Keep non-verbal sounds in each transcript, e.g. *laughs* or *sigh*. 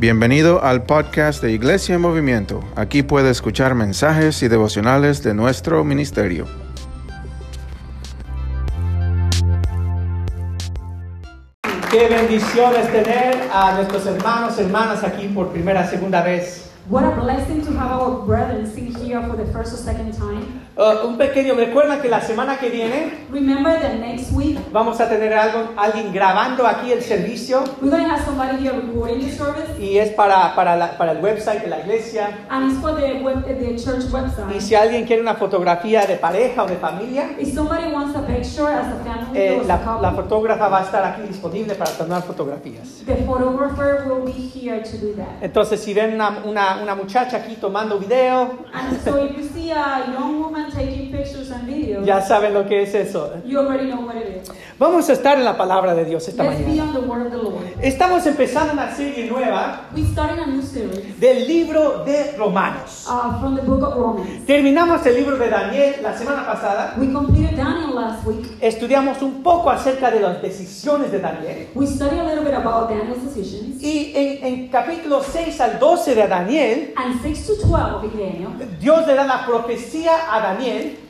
Bienvenido al podcast de Iglesia en Movimiento. Aquí puede escuchar mensajes y devocionales de nuestro ministerio. Qué bendición es tener a nuestros hermanos, hermanas aquí por primera, segunda vez. What a blessing to have our brethren here for the first or second time. Uh, un pequeño, recuerda que la semana que viene Remember that next week vamos a tener algo, alguien grabando aquí el servicio we're going to have somebody here recording the service, y es para, para, la- para el website de la iglesia. and it's for the web, the church Y website. si alguien quiere una fotografía de pareja o de familia, If somebody wants a picture as a family eh, or as a la, couple, la fotógrafa va a estar aquí disponible para tomar fotografías. the photographer will be here to do that. Entonces, si ven una, una, una muchacha aquí tomando video, And so if you see a young woman taking pictures and videos, ya saben lo que es eso. you already know what it is. Vamos a estar en la palabra de Dios esta Let's be mañana. on the word of the Lord. Estamos empezando una serie nueva We started a new series del libro de Romanos. uh, from the book of Romans. Terminamos el libro de Daniel la semana pasada. We completed Daniel last week. Estudiamos un poco acerca de las decisiones de Daniel. We studied a little bit about Daniel's decisions. Y en, en capítulo 6 al 12 de Daniel, And 6 to 12 in Daniel, Dios le da la profecía a Daniel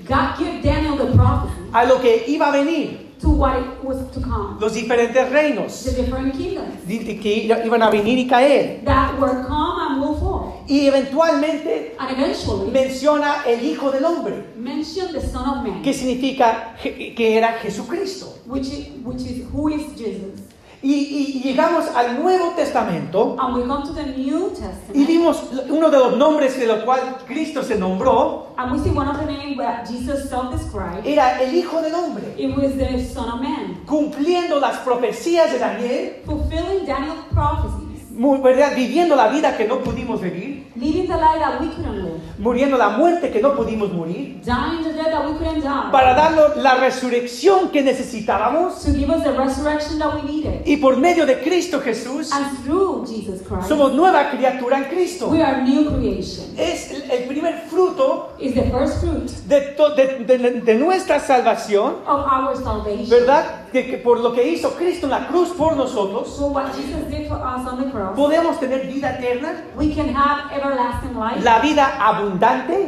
God gave Daniel the prophecy a lo que iba a venir, to what it was to come. los diferentes The reinos different kingdoms que iban a venir y caer. that were come and will fall. Y eventualmente And eventually menciona el Hijo del Hombre, mention the Son of Man, que significa que era Jesucristo. which is, which is who is Jesus. Y, y- y llegamos al Nuevo Testamento And we come to the New y Testament. vimos uno de los nombres de los cual Cristo se nombró, And we see one of the names that Jesus self-described. era el Hijo del Hombre, It was the Son of Man, cumpliendo las profecías de Daniel, fulfilling Daniel's prophecies, ¿verdad? viviendo la vida que no pudimos vivir, living the life that we couldn't live, muriendo la muerte que no pudimos morir, dying the death that we couldn't die. para darnos la resurrección que necesitábamos. to give us the resurrection that we needed. Y por medio de Cristo Jesús, And through Jesus Christ, somos nueva criatura en Cristo. we are new creation. Es el primer fruto Is the first fruit de, to- de- de- de nuestra salvación, of our salvation. ¿verdad? Que, que por lo que hizo Cristo en la cruz por nosotros, So what Jesus did for us on the cross, podemos tener vida eterna, we can have everlasting life, la vida abundante.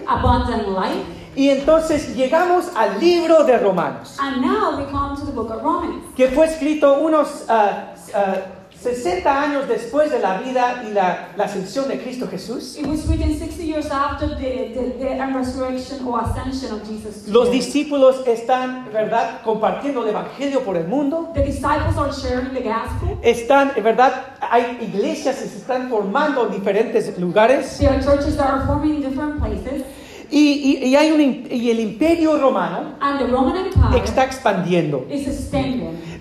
Abundant life. Y entonces llegamos al libro de Romanos, And now we come to the book of Romans, que fue escrito unos ah, ah, 60 años después de la vida y la, la ascensión de Cristo Jesús. It was written 60 years after the, the, the resurrection or ascension of Jesus. to Los discípulos están, ¿verdad?, compartiendo el Evangelio por el mundo. The disciples are sharing the gospel. Están, ¿verdad?, hay iglesias que se están formando en diferentes lugares. There are churches that are forming in different places. Y, y- y hay un, y el imperio romano And the Roman Empire está expandiendo.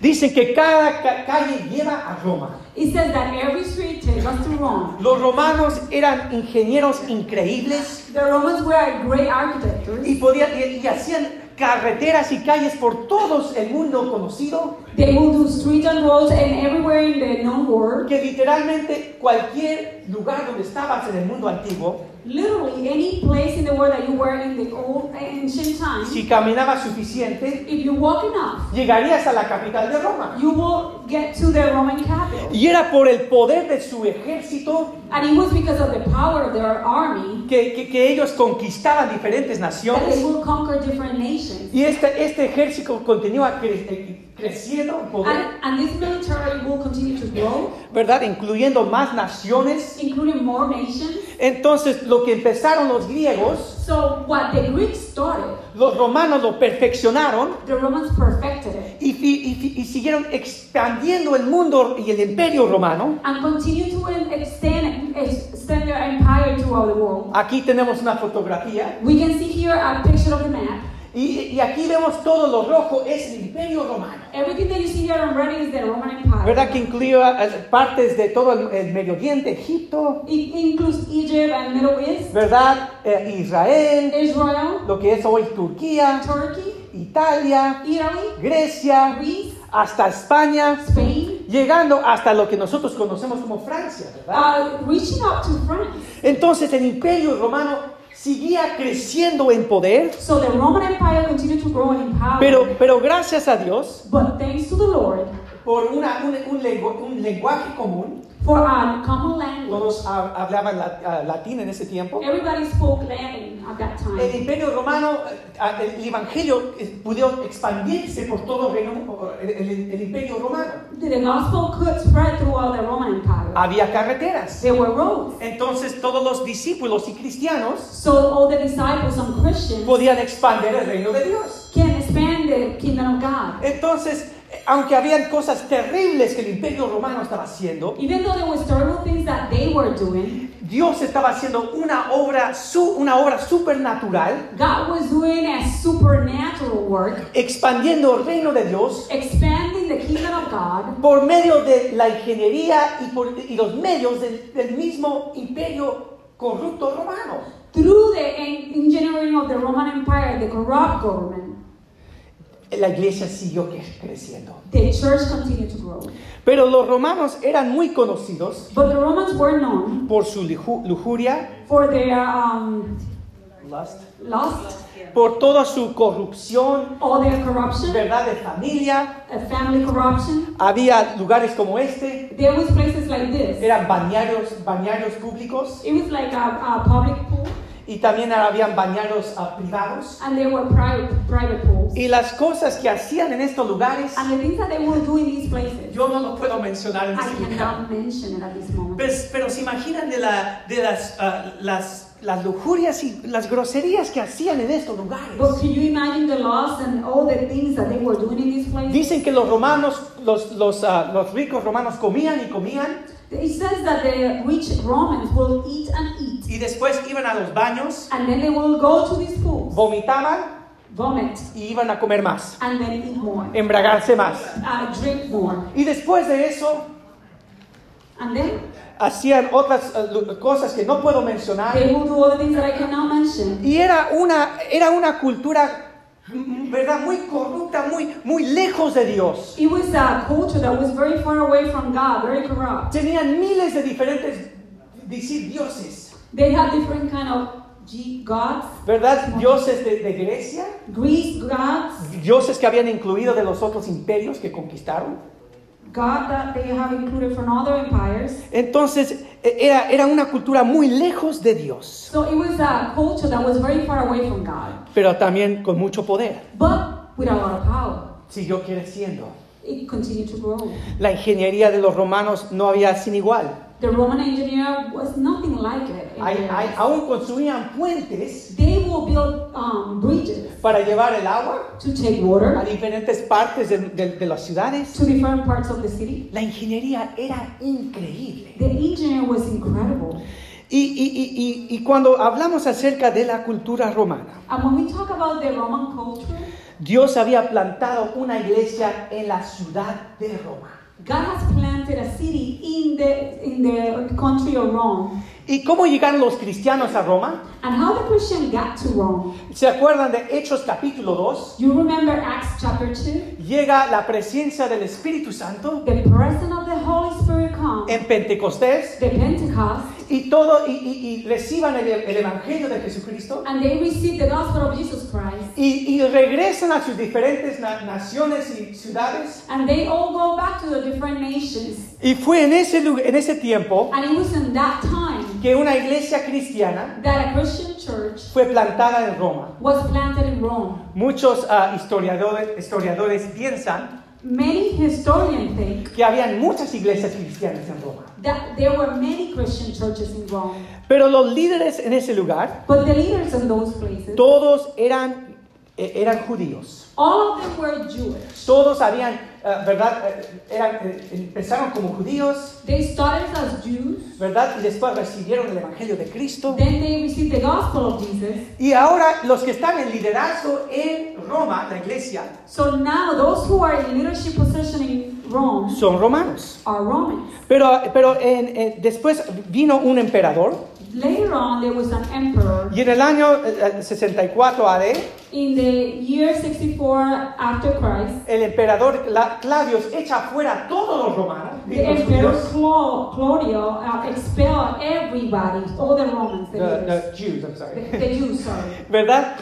Dicen que cada ca- calle lleva a Roma. It says that every street takes us to Rome. Los romanos eran ingenieros increíbles The Romans were great architects. y, podían, y, y hacían carreteras y calles por todo el mundo conocido They would do streets and roads and everywhere in the known world. que literalmente cualquier lugar donde estabas en el mundo antiguo, Literally, any place in the world that you were in the old ancient times, si caminabas suficiente, if you walk enough, llegarías a la capital de Roma. you will get to the Roman capital. Y era por el poder de su ejército And it was because of the power of their army que, que- que ellos conquistaban diferentes that naciones. they would conquer different nations. Y este, este ejército continúa cre- eh, creciendo en poder, And, and this military will continue to grow, ¿verdad? Incluyendo más naciones. including more nations. Entonces, lo que empezaron los griegos, So, what the Greeks started, los romanos lo perfeccionaron the Romans perfected it. y, y fi- y siguieron expandiendo el mundo y el imperio romano. and continue to extend, extend their empire throughout the world. Aquí tenemos una fotografía We can see here a picture of the map. Y, y aquí vemos todo lo rojo, es el imperio romano. Everything that you see here on red is the Roman Empire. ¿Verdad? Que incluía eh, partes de todo el, el Medio Oriente, Egipto, It includes Egypt and Middle East, ¿verdad? Eh, Israel, Israel, lo que es hoy Turquía, Turkey, Italia, Italy, Grecia, Greece, hasta España, Spain, llegando hasta lo que nosotros conocemos como Francia, ¿verdad? uh, reaching up to France. Entonces el imperio romano seguía creciendo en poder, So the Roman Empire continued to grow in power. pero, pero gracias a Dios, but thanks to the Lord, por una- un, un lengu- un lenguaje común. For a common language. Todos ha- hablaban la- ah, latín en ese tiempo. Everybody spoke Latin at that El time. imperio romano, eh, el evangelio eh, pudo expandirse por todo el, el- el- el imperio romano. The gospel could spread throughout the Roman Empire. Había carreteras. There were roads. Entonces todos los discípulos y cristianos So all the disciples and Christians podían expandir el reino de Dios. can expand the kingdom of God. Entonces, aunque habían cosas terribles que el imperio romano estaba haciendo, Even though there was terrible things that they were doing, Dios estaba haciendo una obra, su- una obra supernatural, God was doing a supernatural work, expandiendo el reino de Dios expanding the kingdom of God por medio de la ingeniería y, por- y los medios del, del mismo imperio corrupto romano. through the en- engineering of the Roman Empire, the corrupt government. La iglesia siguió cre- creciendo. The church continued to grow. Pero los romanos eran muy conocidos But the Romans were known por su luju- lujuria, for their um, lust, lust, por toda su corrupción, all their corruption, verdad de familia. family corruption. Había lugares como este, There was places like this. eran bañarios, bañarios públicos It was like a, a public pool, y también habían bañarios ah, privados. and there were private private pools. Y las cosas que hacían en estos lugares, And the things that they will do in these places, yo no lo puedo mencionar en I este cannot mention it at this moment. Pues, pero se imaginan de, la, de las, ah, las, las lujurias y las groserías que hacían en estos lugares. But can you imagine the laws and all the things that they were doing in these places? Dicen que los romanos, los, los, ah, los ricos romanos comían y comían It says that the rich Romans will eat and eat, y después iban a los baños, and then they will go to these pools, vomitaban vomit, y iban a comer más, and then eat more, embragarse más. uh, drink more, Y después de eso and then hacían otras lu- cosas que no puedo mencionar. they will do all the things that I cannot mention. Y era una, era una cultura, ¿verdad? Muy corrupta, muy, muy lejos de Dios. It was a culture that was very far away from God, very corrupt. Tenían miles de diferentes, decir, dioses, They had different kind of gods, ¿verdad? Dioses de, de Grecia, Greece gods, dioses que habían incluido de los otros imperios que conquistaron. God that they have included from other empires. Entonces, era, era una cultura muy lejos de Dios, So it was a culture that was very far away from God, pero también con mucho poder. but with a lot of power. Siguió creciendo. It continued to grow. La ingeniería de los romanos no había sin igual. The Roman engineer was nothing like it. Hay- hay- aún construían puentes They will build um, bridges para llevar el agua to take a water diferentes partes de, de- de las ciudades. to different parts of the city. La ingeniería era increíble. The engineer was incredible. Y, y- y- y- cuando hablamos acerca de la cultura romana, And when we talk about the Roman culture, Dios había plantado una iglesia en la ciudad de Roma. God has planted a city in the in the country of Rome. ¿Y cómo llegaron los cristianos a Roma? And how the Christian got to Rome? ¿Se acuerdan de Hechos capítulo 2? You remember Acts chapter 2? Llega la presencia del Espíritu Santo The presence of the Holy Spirit comes. en Pentecostés The Pentecost, y todo y, y- y reciban el, el evangelio de Jesucristo and they receive the gospel of Jesus Christ. y, y regresan a sus diferentes na- naciones y ciudades. And they all go back to the different nations. Y fue en ese, en ese tiempo And it was in that time que una iglesia cristiana that a Christian church fue plantada en Roma. was planted in Rome. Muchos ah, historiadores, historiadores piensan Many historians think que habían muchas iglesias cristianas en Roma. that there were many Christian churches in Rome. Pero los líderes en ese lugar, But the leaders in those places, todos eran, eh, eran judíos. all of them were Jewish. Todos habían, ah, ¿verdad? Eh, eran, eh, empezaron como judíos, They started as Jews, ¿verdad? Y después recibieron el Evangelio de Cristo. then they received the gospel of Jesus. Y ahora los que están en liderazgo en Roma, la iglesia, So now those who are in leadership position in Rome son romanos. are Romans. Pero, pero en- en- después vino un emperador Later on, there was an emperor. Y en el año eh, eh, 64 AD, In the year 64 after Christ, el emperador Cla- Claudius echa fuera a todos los romanos, y the los emperor judíos, Cla- Claudio uh, expelled everybody, all the Romans, the, the, the Jews, I'm sorry. the, the Jews, sorry. *laughs* ¿verdad?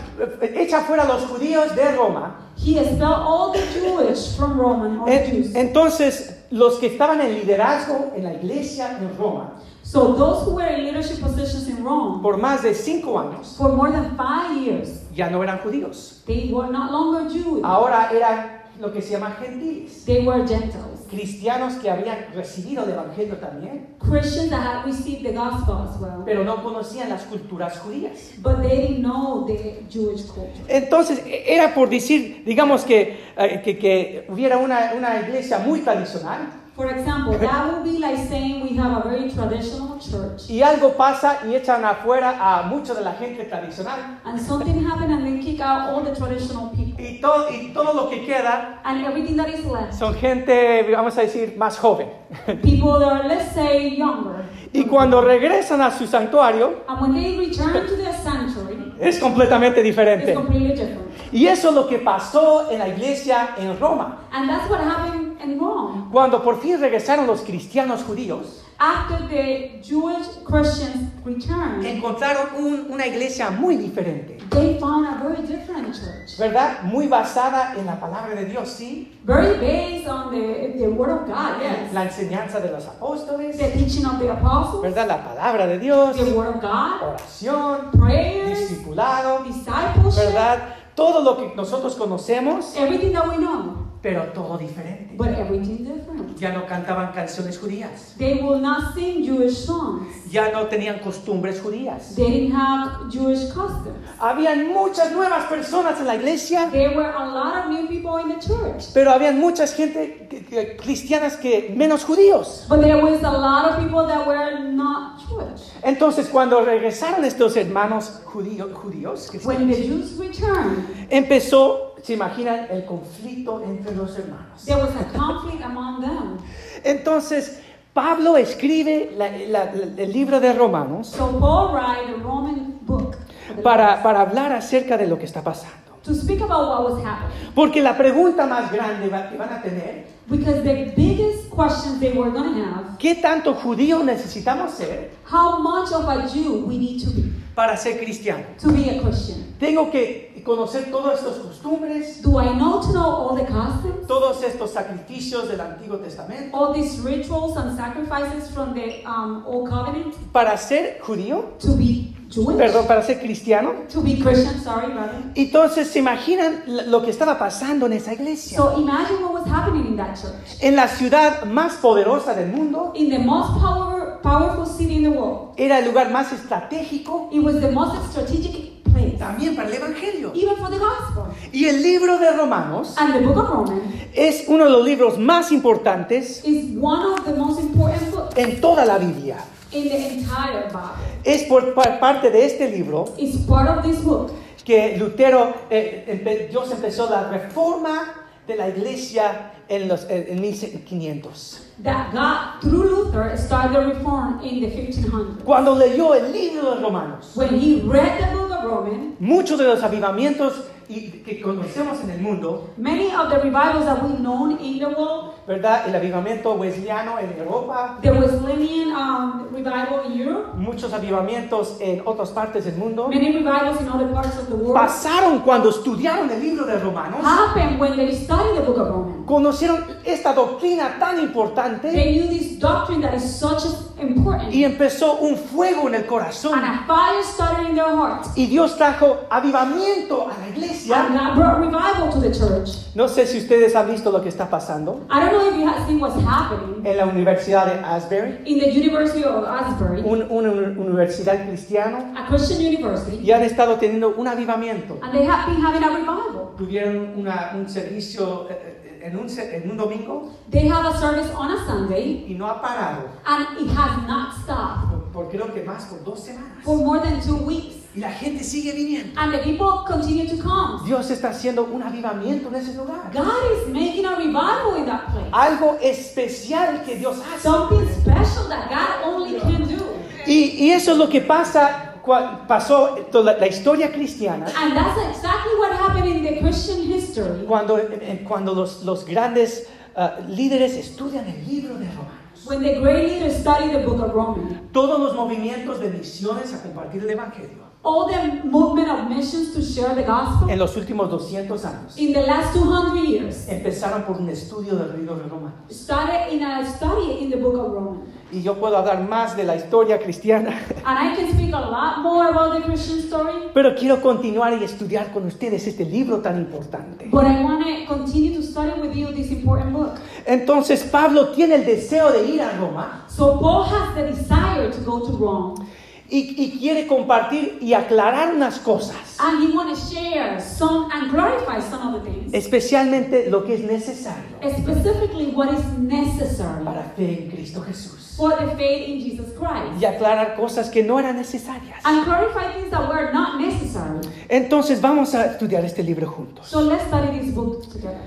Echa fuera a los judíos de Roma. He expelled all the Jewish from Roman, all the En- Jews. entonces, los que estaban en liderazgo en la iglesia en Roma So those who were in leadership positions in Rome por más de cinco años for more than five years, ya no eran judíos. they were not longer Jewish. Ahora eran lo que se llama gentiles. They were Gentiles. Cristianos que habían recibido el evangelio también, Christians that had received the gospel as well. pero no conocían las culturas judías. But they didn't know the Jewish culture. Entonces, era por decir, digamos que, eh, que, que hubiera una, una iglesia muy tradicional For example, that would be like saying we have a very traditional church y algo pasa y echan afuera a mucha de la gente tradicional and something happened and they kick out all the traditional people. y todo, y todo lo que queda And everything that is left, son gente, vamos a decir, más joven. people that are, let's say, younger. Y cuando regresan a su santuario, And when they return to their sanctuary, es completamente it's diferente. completely different. Y eso es lo que pasó en la iglesia en Roma. And that's what happened in Rome. Cuando por fin regresaron los cristianos judíos, After the Jewish Christians returned, encontraron un- una iglesia muy diferente, they found a very different church. ¿verdad? Muy basada en la palabra de Dios, sí. Very based on the, the Word of God, yes. La enseñanza de los apóstoles, The teaching of the apostles, ¿verdad? La palabra de Dios, the Word of God, oración, prayers, discipulado, discipleship, ¿verdad? Todo lo que nosotros conocemos, everything that we know, pero todo diferente. but everything different. Ya no cantaban canciones judías, They will not sing Jewish songs. ya no tenían costumbres judías. They didn't have Jewish customs. Habían muchas nuevas personas en la iglesia, There were a lot of new people in the church. pero habían muchas gente que- que- cristianas que menos judíos. But there was a lot of people that were not Jewish. Entonces, cuando regresaron estos hermanos judío- judíos, When the cristianos, Jews returned, empezó, se imaginan, el conflicto entre los hermanos. there was a conflict among them. Entonces, Pablo escribe la- la- la- el libro de Romanos So Paul wrote a Roman book para, para hablar acerca de lo que está pasando. to speak about what was happening. Porque la pregunta más grande va- que van a tener, Because the biggest questions they were going to have, ¿qué tanto judío necesitamos ser how much of a Jew we need to be para ser cristiano? to be a Christian. Tengo que conocer todas estas costumbres, Do I know all the customs, todos estos sacrificios del Antiguo Testamento all these rituals and sacrifices from the um, Old Covenant para ser judío, to be Jewish? perdón, para ser cristiano. To be Christian, sorry, brother. Entonces, ¿se imaginan lo que estaba pasando en esa iglesia? So imagine what was happening in that church. En la ciudad más poderosa del mundo, In the most power, powerful city in the world, era el lugar más estratégico it was the most strategic también para el Evangelio. even for the gospel. Y el libro de Romanos And the book of Romans es uno de los libros más importantes is one of the most important books en toda la Biblia. in the entire Bible. Es por par- parte de este libro It's part of this book que Lutero, eh, empe- Dios empezó la reforma de la iglesia en, los, en, en 1500. That God, through Luther, started the reform in the 1500s. Cuando leyó el libro de Romanos, When he read the book of Romans, muchos de los avivamientos y- que conocemos en el mundo, many of the revivals that we know in the world, ¿verdad? El avivamiento wesleyano en Europa, the Wesleyan um, revival in Europe, muchos avivamientos en otras partes del mundo, many revivals in other parts of the world, pasaron cuando estudiaron el libro de Romanos, happened when they studied the book of Romans. conocieron esta doctrina tan importante They knew this doctrine that is such important, y empezó un fuego en el and corazón. a fire started in their hearts. Y Dios trajo avivamiento a la And iglesia. God brought revival to the church. No sé si ustedes han visto lo que está pasando I don't know if you have seen what's happening en la Universidad de Asbury, in the University of Asbury, un- una uni- universidad cristiana, a Christian university, y han estado teniendo un avivamiento. and they have been having a revival. Tuvieron una- un servicio eh, eh, en un, se- en un domingo They have a service on a Sunday, y no ha parado and it has not stopped por, por creo que más por dos semanas. for more than two weeks. Y la gente sigue viniendo. And the people continue to come. Dios está haciendo un avivamiento en ese lugar. God is making a revival in that place. Algo especial que Dios hace. Something special that God only can do. Y, y eso es lo que pasa, pasó toda la historia cristiana And that's exactly what happened in the Christian history cuando, eh, cuando los, los grandes ah, líderes estudian el libro de Romanos. when the great leaders studied the book of Romans. Todos los movimientos de misiones a compartir el Evangelio All the movement of missions to share the gospel en los últimos 200 años in the last 200 years empezaron por un estudio del libro de Romanos. started in a study in the book of Romans. Y yo puedo hablar más de la historia cristiana, And I can speak a lot more about the Christian story, pero quiero continuar y estudiar con ustedes este libro tan importante. but I want to continue to study with you this important book. Entonces Pablo tiene el deseo de ir a Roma So Paul has the desire to go to Rome, y, y quiere compartir y aclarar unas cosas, and he want to share some and clarify some of the things, especialmente lo que es necesario specifically what is necessary para fe en Cristo Jesús. for the faith in Jesus Christ, Y aclarar cosas que no eran necesarias. and clarify things that were not necessary. Entonces vamos a estudiar este libro juntos. So let's study this book together.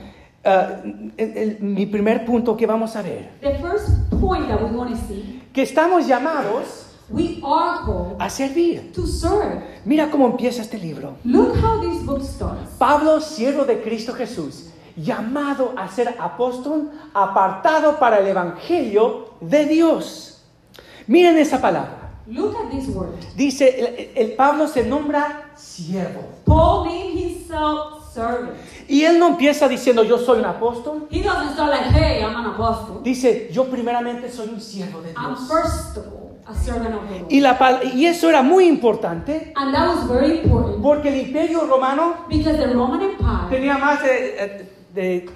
Ah, el- el- mi primer punto que vamos a ver, The first point that we want to see, que estamos llamados we are called a servir. to serve. Mira cómo empieza este libro. Look how this book starts. Pablo, siervo de Cristo Jesús, llamado a ser apóstol, apartado para el Evangelio de Dios. Miren esa palabra. Look at this word. Dice, el, el Pablo se nombra siervo. Paul named himself servant. Y él no empieza diciendo yo soy un apóstol. He doesn't start like, hey, I'm an apostle. Dice, yo primeramente soy un siervo de I'm Dios. first of all Y, la, y eso era muy importante And that was very important porque el imperio romano because the Roman Empire tenía más de, de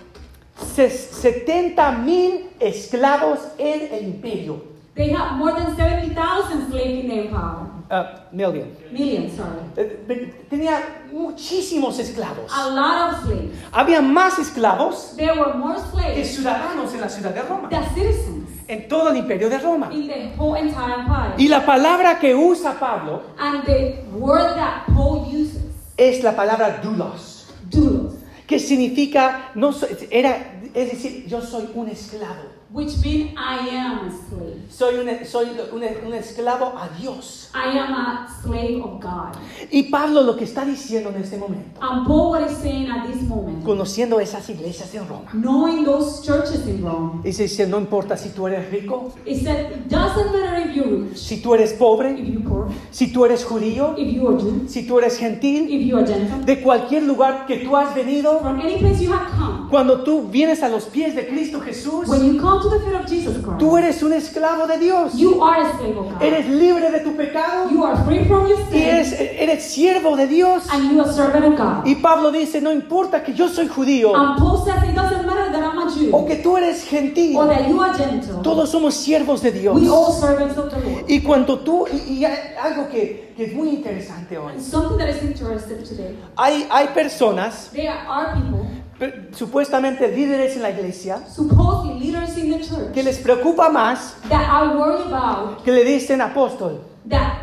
70 mil esclavos en el imperio. they had more than 70,000 slaves in the empire. Ah, million. Millions, sorry. Eh, Tenía muchísimos esclavos. A lot of slaves. Había más esclavos There were more que slaves ciudadanos en la ciudad de Roma, citizens en todo el imperio de Roma. in the whole entire empire. Y la palabra que usa Pablo And the word that Paul uses, es la palabra doulos, doulos, que significa, no era, es decir, yo soy un esclavo. which means I am a slave. Soy un, soy un, un esclavo a Dios. I am a slave of God. Y Pablo lo que está diciendo en este momento, And Paul, what is saying at this moment, conociendo esas iglesias en Roma, knowing those churches in Rome, dice, dice, no importa si tú eres rico, he said, it doesn't matter if you're rich, si tú eres if pobre, you're poor, si tú eres judío, if you are Jew, si tú eres gentil, if you are Gentile, de cualquier lugar que tú has venido, from any place you have come, cuando tú vienes a los pies de Cristo Jesús, when you come to the feet of Jesus tú Christ, eres un esclavo de Dios. you are a slave of God. Eres libre de tu pecado You are free from your y sin, eres, eres siervo de Dios. and you are servant of God. Y Pablo dice, no importa que yo soy judío And Paul says it doesn't matter that I'm a Jew o que tú eres gentil, or that you are Gentile. todos somos siervos de Dios. We all servants of the Lord. Y cuando tú, y, y algo que, que es muy interesante hoy, something that is interesting today. hay, hay personas, There are people, pe- supuestamente líderes en la iglesia, supposedly leaders in the church, que les preocupa más that are worried about que le dicen apóstol that,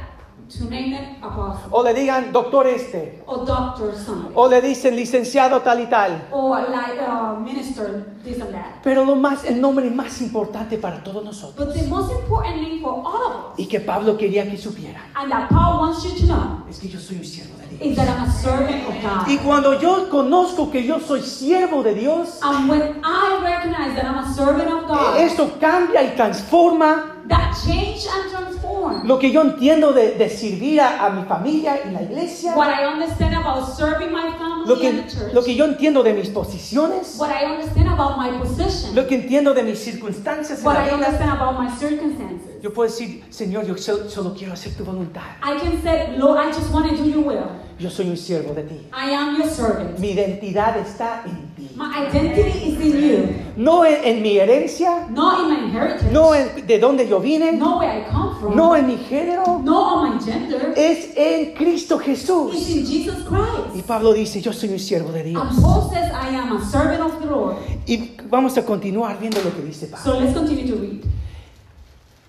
to name it apostle, o le digan doctor este or doctor something, o le dicen licenciado tal y tal. or like uh, minister this and that. Pero lo más, el nombre más importante para todos nosotros But the most important for all of us, y que Pablo quería que supieran and that Paul wants you to know, es que yo soy un siervo de Dios. is that I'm a servant of God. Y cuando yo conozco que yo soy siervo de Dios, And when I recognize that I'm a servant of God, eso cambia y transforma that change and transform lo que yo entiendo de, de servir a, a mi familia y la iglesia, what I understand about serving my family lo que, and the church, lo que yo entiendo de mis posiciones, what I understand about my position, lo que entiendo de mis circunstancias what I understand about my circumstances. Yo puedo decir, Señor, yo solo, solo quiero hacer tu voluntad. I can say, Lord, I just want to do your will. Yo soy un siervo de ti. I am your servant. Mi identidad está en ti. My identity is in you, No en, en mi herencia, not in my inheritance, no en de dónde yo vine, not where I come from, no en mi género, not on my gender. es en Cristo It's Jesús. in Jesus Y Christ. Pablo dice, yo soy un siervo de Dios. And Paul says, I am a servant of the Lord. Y vamos a continuar viendo lo que dice Pablo. So let's continue to read.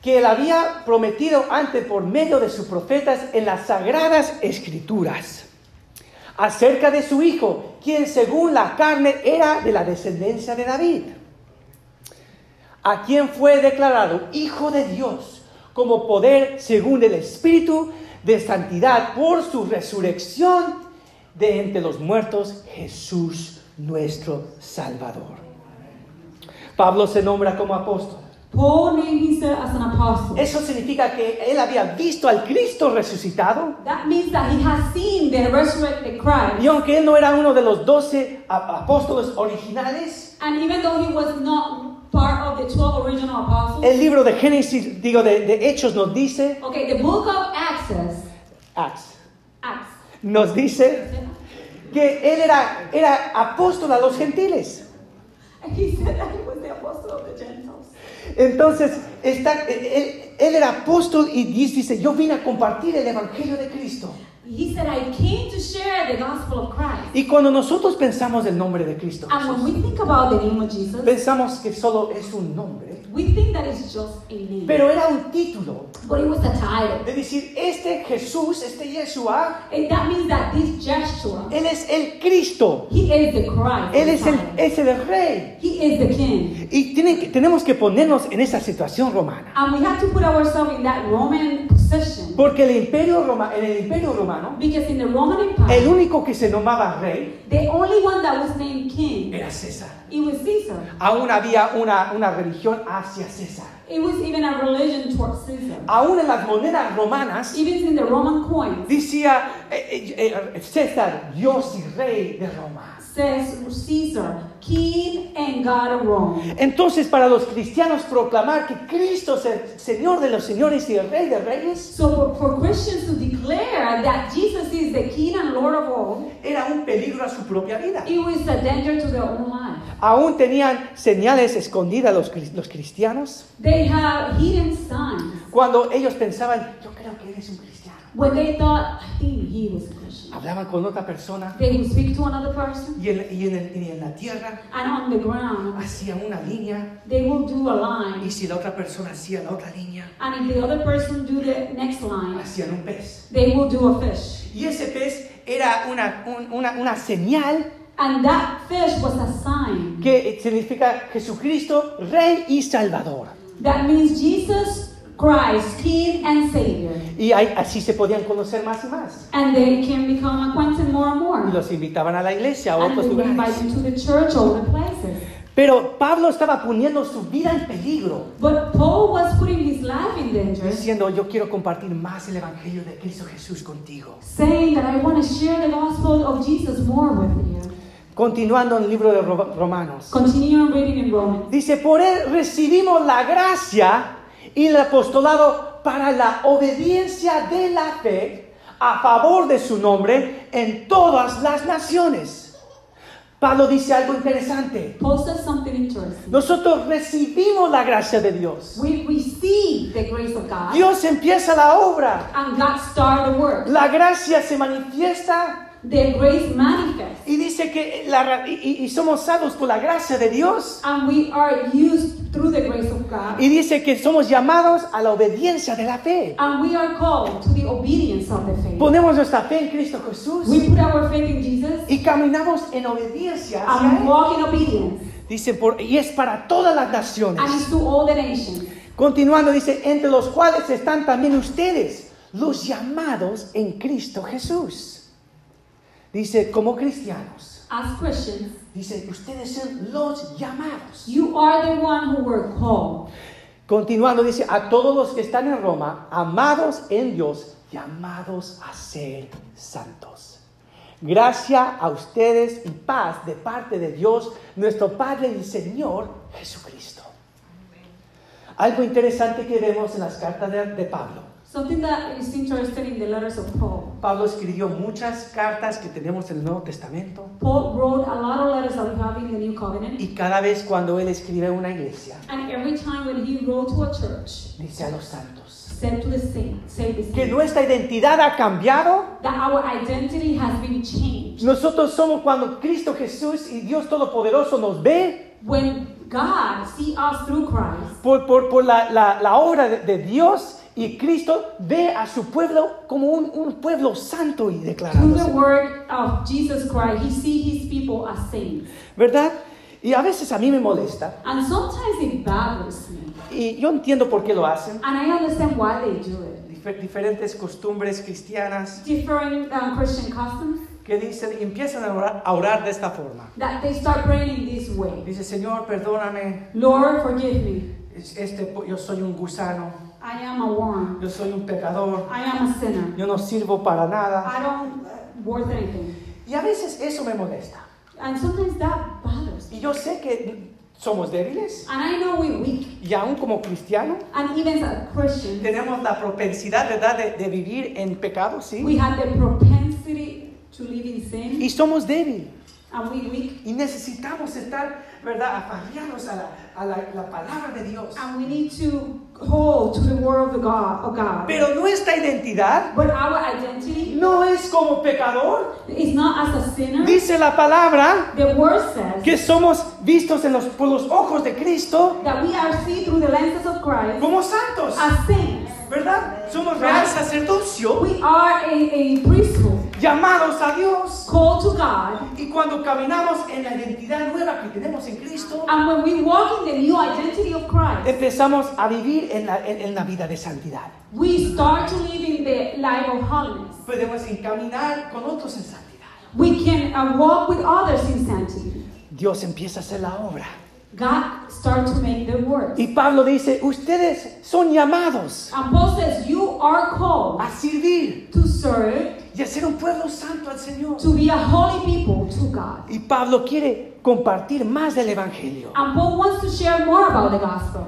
Que él había prometido antes por medio de sus profetas en las sagradas escrituras acerca de su hijo, quien según la carne era de la descendencia de David, a quien fue declarado hijo de Dios como poder según el Espíritu de santidad por su resurrección de entre los muertos, Jesús nuestro Salvador. Pablo se nombra como apóstol. Paul named himself as an apostle. Eso significa que él había visto al Cristo resucitado. That means that he has seen the resurrected Christ. Y aunque él no era uno de los doce apóstoles originales, And even though he was not part of the 12 original apostles, el libro de Génesis, digo, de, de Hechos nos dice, okay, the book of Acts says, Acts, Acts, nos dice que él era, era apóstol a los gentiles. he said that he was the apostle of the Gentiles. Entonces, está, él, él era apóstol y dice, yo vine a compartir el Evangelio de Cristo. He said, I came to share the gospel of Christ. Y cuando nosotros pensamos el nombre de Cristo, And when we think about the name of Jesus, pensamos que solo es un nombre, we think that it's just a name. pero era un título But it was a title. de decir, este Jesús, este Yeshua, And that means that this Joshua, Él es el Cristo, he is the Christ. Él the es el, es Rey. He is the King. Y tienen que- tenemos que ponernos en esa situación romana. And we have to put ourselves in that Roman position. Porque el imperio Roma, el imperio romano, Because in the Roman el Empire, único que se nombraba rey the only one that was named king, era César. it was Caesar. Aún había una, una religión hacia César. It was even a religion towards Caesar. Aún en las monedas romanas Even in the Roman coins, decía eh, eh, eh, César, Dios y rey de Roma. Says Caesar, King and God of Rome. Entonces, para los cristianos proclamar que Cristo es el Señor de los señores y el Rey de reyes So for, for Christians to declare that Jesus is the King and Lord of all, era un peligro a su propia vida. it was a danger to their own life. Aún tenían señales escondidas los, los cristianos They have hidden signs cuando ellos pensaban, yo creo que eres un cristiano. when they thought, I think he was. Hablaban con otra persona They would speak to another person, y en, y en el- y en la tierra and on the ground, hacían una línea they will do a y line. si la otra persona hacía la otra línea, And if the other person do the next line, hacían un pez. they will do a fish. Y ese pez era una, un- una, una señal And that fish was a sign. que significa Jesucristo, Rey y Salvador. That means Jesus Christ, King and Savior. Y ahí- así se podían conocer más y más. And they can become acquainted more and Y more. los invitaban a la iglesia, a And otros lugares. to the church other places. Pero Pablo estaba poniendo su vida en peligro, But Paul was putting his life in danger, diciendo, yo quiero compartir más el Evangelio de Cristo Jesús contigo. saying that I want to share the gospel of Jesus more with you. Continuando en el libro de Ro- Romanos. Continue reading in Romans. Dice, por él recibimos la gracia y el apostolado para la obediencia de la fe a favor de su nombre en todas las naciones. Pablo dice algo interesante. Nosotros recibimos la gracia de Dios. We receive the grace of God, Dios empieza la obra. and God the work. La gracia se manifiesta The grace manifests, y dice que la y, somos salvos por la gracia de Dios. and we are used through the grace of God. Y dice que somos llamados a la obediencia de la fe. And we are called to the obedience of the faith. Ponemos nuestra fe en Cristo Jesús We put our faith in Jesus y caminamos en obediencia and Él. walk in obedience. Dice, por, y es para todas las And it's naciones. to all the nations. Continuando, dice, entre los cuales están también ustedes, los llamados en Cristo Jesús. Dice, como cristianos, As Christians, dice, ustedes son los llamados. you are the one who were called. Continuando, dice, a todos los que están en Roma, amados en Dios, llamados a ser santos. Gracia a ustedes y paz de parte de Dios, nuestro Padre y Señor Jesucristo. Algo interesante que vemos en las cartas de, de Pablo. Something that is interesting in the letters of Paul. Pablo escribió muchas cartas que tenemos en el Nuevo Testamento Paul wrote a lot of letters that we have in the New Covenant. y cada vez cuando él escribe a una iglesia, And every time when he wrote to a church, dice a los santos said to the saints, say the que nuestra identidad ha cambiado that our identity has been changed. Nosotros somos cuando Cristo Jesús y Dios Todopoderoso nos ve When God see us through Christ, por, por, por la, la- la obra de, de Dios y Cristo ve a su pueblo como un, un pueblo santo y through the declarado. work of Jesus Christ, he see his people as saints. ¿Verdad? Y a veces a mí me molesta And sometimes it bothers me. Y yo entiendo por qué lo hacen. And I understand why they do it. Difer- diferentes costumbres cristianas Different um, Christian customs que dicen empiezan a orar, a orar de esta forma. that they start praying in this way. Dice, Señor, perdóname, Lord, forgive me. es- este, yo soy un gusano, I am a worm. yo soy un pecador, I am a sinner. yo no sirvo para nada. I don't uh, worth anything. Y a veces eso me molesta. And sometimes that bothers me. Y yo sé que somos débiles And I know we're weak. y aún como cristiano And even as Christians, tenemos la propensidad, ¿verdad?, de, de vivir en pecado, we ¿sí? have the propensity to live in sin. Y somos débiles. And we weak. Y necesitamos estar, ¿verdad?, aferrados a, la, a la, la palabra de Dios. And we need to hold to the word of God of God. Pero nuestra identidad But our identity no es como pecador. is not as a sinner. Dice la palabra The word says que somos vistos en los, por los ojos de Cristo that we are seen through the lenses of Christ como santos, as saints. ¿Verdad? Somos real sacerdocio, We are a, a priesthood llamados a Dios. called to God. Y cuando caminamos en la identidad nueva que tenemos en Cristo, And when we walk in the new identity of Christ, empezamos a vivir en la, en- en la vida de santidad. we start to live in the life of holiness. Podemos encaminar con otros en santidad. We can uh, walk with others in sanctity. Dios empieza a hacer la obra. God starts to make the work. Y Pablo dice, ustedes son llamados And Paul says, You are called a servir to serve, y a ser un pueblo santo al Señor. to be a holy people to God. Y Pablo quiere compartir más del Evangelio, And Paul wants to share more about the gospel.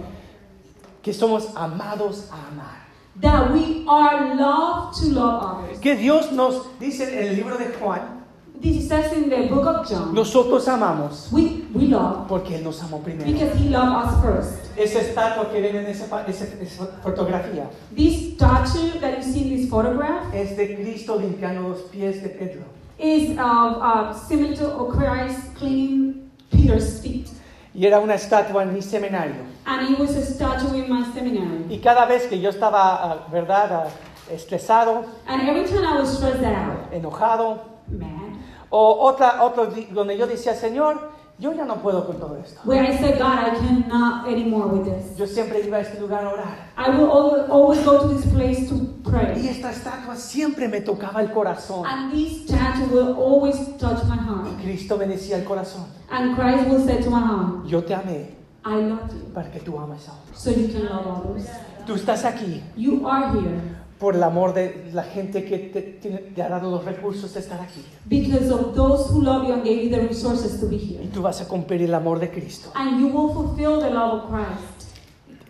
que somos amados a amar. That we are loved to love others. Que Dios nos dice en el libro de Juan, This says in the book of John. nosotros amamos We, we love porque Él nos amó primero. because he loved us first. Esa estatua que ven en esa, esa- esa fotografía This statue that you see in this photograph es de Cristo limpiando los pies de Pedro. is uh, uh, similar to Christ cleaning Peter's feet. Y era una estatua en mi seminario. And it was a statue in my seminary. Y cada vez que yo estaba, ah, ¿verdad?, ah, estresado, And every time I was stressed out, enojado, mad, o otra, otro donde yo decía, Señor, yo ya no puedo con todo esto. where I said, God, I cannot anymore with this. Yo siempre iba a este lugar a orar. I will always, always go to this place to Y pray. esta estatua siempre me tocaba el corazón. And this statue will always touch my heart. Y Cristo me decía el corazón, And Christ will say to my heart, yo te amé I love you, para que tú ames a otros. so you can love others. Tú estás aquí You are here por el amor de la gente que te, tiene- te ha dado los recursos de estar aquí. because of those who love you and gave you the resources to be Y here. tú vas a cumplir el amor de Cristo. And you will fulfill the love of Christ.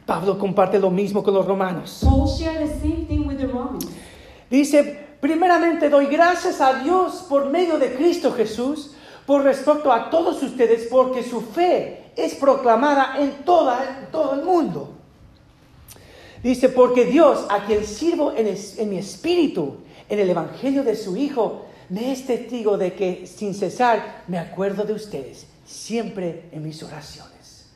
Pablo comparte lo mismo con los romanos. Paul shared the same thing with the Romans. Dice, primeramente doy gracias a Dios por medio de Cristo Jesús por respecto a todos ustedes porque su fe es proclamada en, toda, en todo el mundo. Dice, porque Dios, a quien sirvo en, es- en mi espíritu, en el Evangelio de su Hijo, me es testigo de que sin cesar me acuerdo de ustedes, siempre en mis oraciones.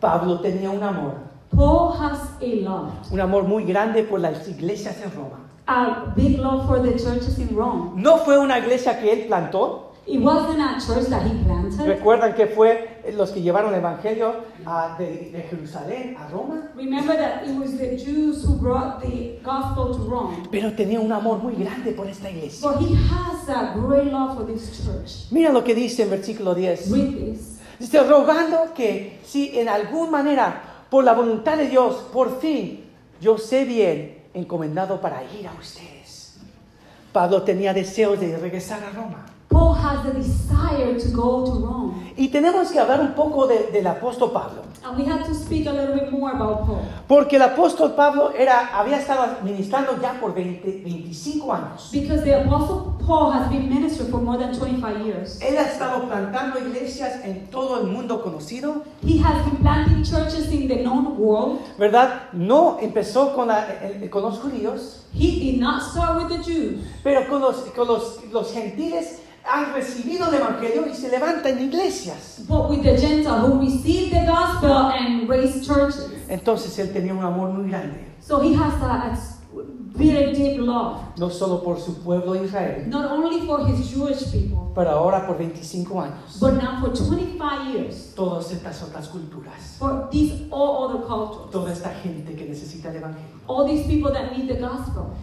Pablo tenía un amor, Paul has a love, un amor muy grande por las iglesias en Roma. a big love for the churches in Rome. No fue una iglesia que él plantó. It wasn't a church that he planted. Recuerdan que fue los que llevaron el evangelio a- de, de Jerusalén a Roma. Remember that it was the Jews who brought the gospel to Rome. Pero tenía un amor muy grande por esta iglesia. But he has a great love for this church. Mira lo que dice en versículo 10. Read this. Dice, rogando que si en alguna manera, por la voluntad de Dios, por fin, yo sé bien encomendado para ir a ustedes. Pablo tenía deseos de regresar a Roma. Paul has the desire to go to Rome. Y tenemos que hablar un poco de- del apóstol Pablo. And we have to speak a little bit more about Paul. Porque el apóstol Pablo era, había estado ministrando ya por 20 25 años. Because the Apostle Paul has been minister for more than 25 years. Él ha estado plantando iglesias en todo el mundo conocido, He has been planting churches in the known world. ¿verdad? No empezó con, la- con los judíos, He did not start with the Jews, pero con los, con los, los gentiles han recibido el evangelio y se levantan iglesias. but with the Gentiles who received the gospel and raised churches. Entonces él tenía un amor muy grande, So he has a, a very deep love, no solo por su pueblo Israel, not only for his Jewish people, pero ahora por 25 años, but now for 25 years todas estas otras culturas. for these all other cultures. toda esta gente que necesita el Evangelio. All these people that need the gospel.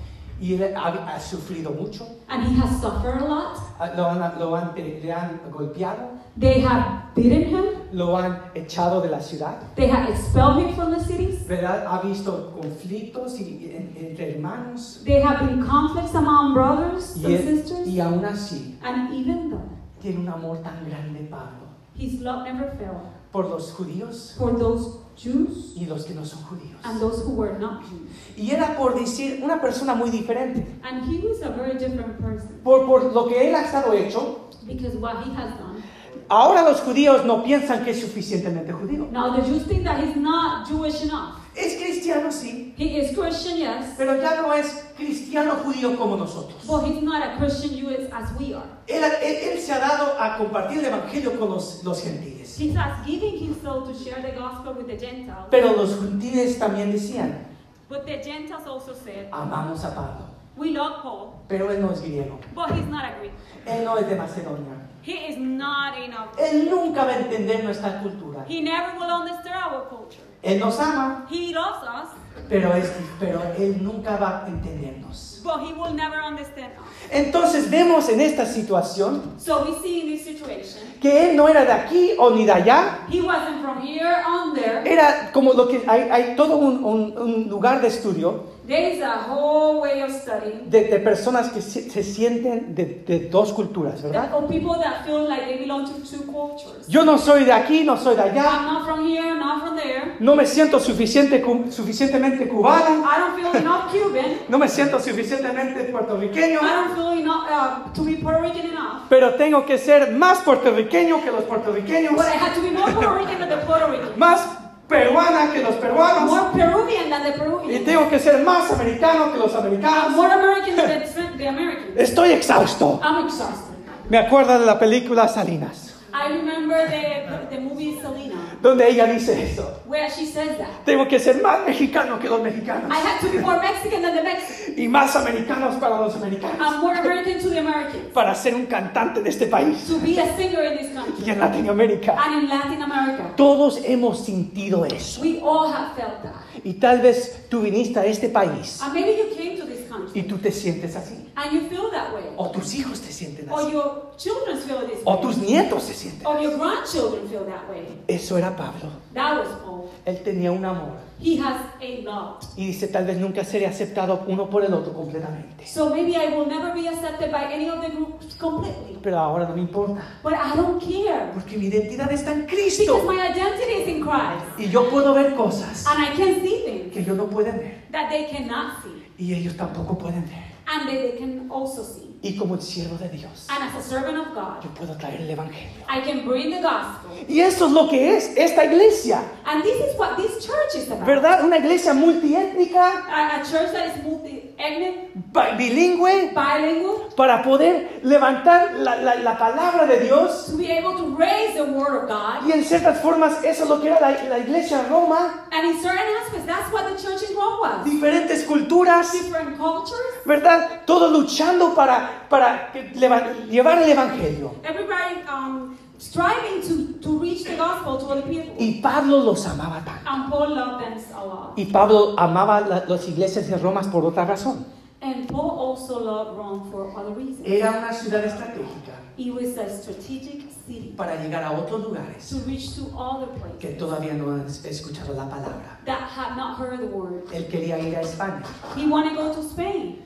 Y él ha, ha sufrido mucho, And he has suffered a lot. ah, lo han, lo han- le han golpeado, They have beaten him. lo han echado de la ciudad, They have expelled him from the cities. ¿verdad? Ha visto conflictos y- en- entre hermanos There have been conflicts among brothers y, and él- sisters. y aún así And even though tiene un amor tan grande Pablo his love never failed por los judíos for those Jews y los que no son judíos. and those who were not Jews. Y era por decir una persona muy diferente, And he was a very different person por, por lo que él ha estado hecho. because what he has done. Ahora los judíos no piensan que es suficientemente judío. Now the Jews think that he's not Jewish enough. Es cristiano, sí, He is Christian, yes, pero ya no es cristiano judío como nosotros. but he's not a Christian Jew as we are. Él, él- él se ha dado a compartir el evangelio con los, los gentiles. He has giving himself to share the gospel with the Gentiles. Pero los gentiles también decían, But the Gentiles also said, amamos a Pablo, We love Paul, pero él no es griego, but he's not a Greek. él no es de Macedonia, He is not él nunca va a entender nuestra cultura. He never will understand our culture. Él nos ama, He loves us, pero, es, pero él nunca va a entendernos. But he will never understand us. Entonces vemos en esta situación So we see in this situation, que él no era de aquí o ni de allá, he wasn't from here on there. era como lo que hay, hay todo un, un- un lugar de estudio There is a whole way of studying. de, de personas que se, se sienten de, de dos culturas, ¿verdad? People that feel like they belong to two cultures. Yo no soy de aquí, no soy de allá, I'm not from here, not from there. no me siento suficiente, cu- suficientemente cubano, I don't feel enough Cuban. no me siento suficientemente puertorriqueño, I don't feel enough uh, to be Puerto Rican enough. pero tengo que ser más puertorriqueño que los puertorriqueños, But I had to be more Puerto Rican than the Puerto Rican. más peruana que los peruanos, More Peruvian than the y tengo que ser más americano que los americanos. more American than the, the Americans. Estoy exhausto. I'm exhausted. Me acuerdo de la película Salinas, I remember the, the movie Selena, donde ella dice eso. where she says that. Tengo que ser más mexicano que los mexicanos I had to be more Mexican than the Mexicans. y más americanos para los americanos I'm more American to the Americans. para ser un cantante de este país To be a singer in this country. y en Latinoamérica. And in Latin America. Todos hemos sentido eso. We all have felt that. Y tal vez tú viniste a este país And maybe you came to this y tú te sientes así. and you feel that way. O tus hijos te sienten Or así. your children feel this O way. tus nietos se sienten. Or your grandchildren feel that way. Eso era Pablo. That was Paul. Él tenía un amor. He has a love. Y dice, tal vez nunca seré aceptado uno por el otro completamente. So maybe I will never be accepted by any of the groups completely. Pero ahora no me importa. But I don't care. Porque mi identidad está en Because Cristo. my identity is in Christ. Y yo puedo ver cosas And I can see things que ellos no pueden ver. that they cannot see. Y ellos tampoco pueden ver. And they can also see. Y como siervo de Dios, And as a servant of God, yo puedo traer el Evangelio. I can bring the gospel. Y eso es lo que es esta iglesia. And this is what this church is about. ¿Verdad? Una iglesia multiétnica, A, a church that is multi-ethnic, bilingüe, bilingual, para poder levantar la, la- la palabra de Dios. to be able to raise the word of God. Y en ciertas formas eso es lo que era la, la iglesia en Roma. And in certain aspects, that's what the church in Rome was. Diferentes culturas, Different cultures, ¿verdad? Todos luchando para, para que leva- llevar el Evangelio. everybody um, striving to, to reach the gospel to other people. Y Pablo los amaba tanto. And Paul loved them a lot. Y Pablo amaba la- las iglesias de Roma por otra razón. And Paul also loved Rome for other reasons. Era una ciudad estratégica It was a strategic city para llegar a otros lugares to reach to other que places todavía no han escuchado la palabra. that had not heard the word. Él quería ir a España. He wanted to go to Spain.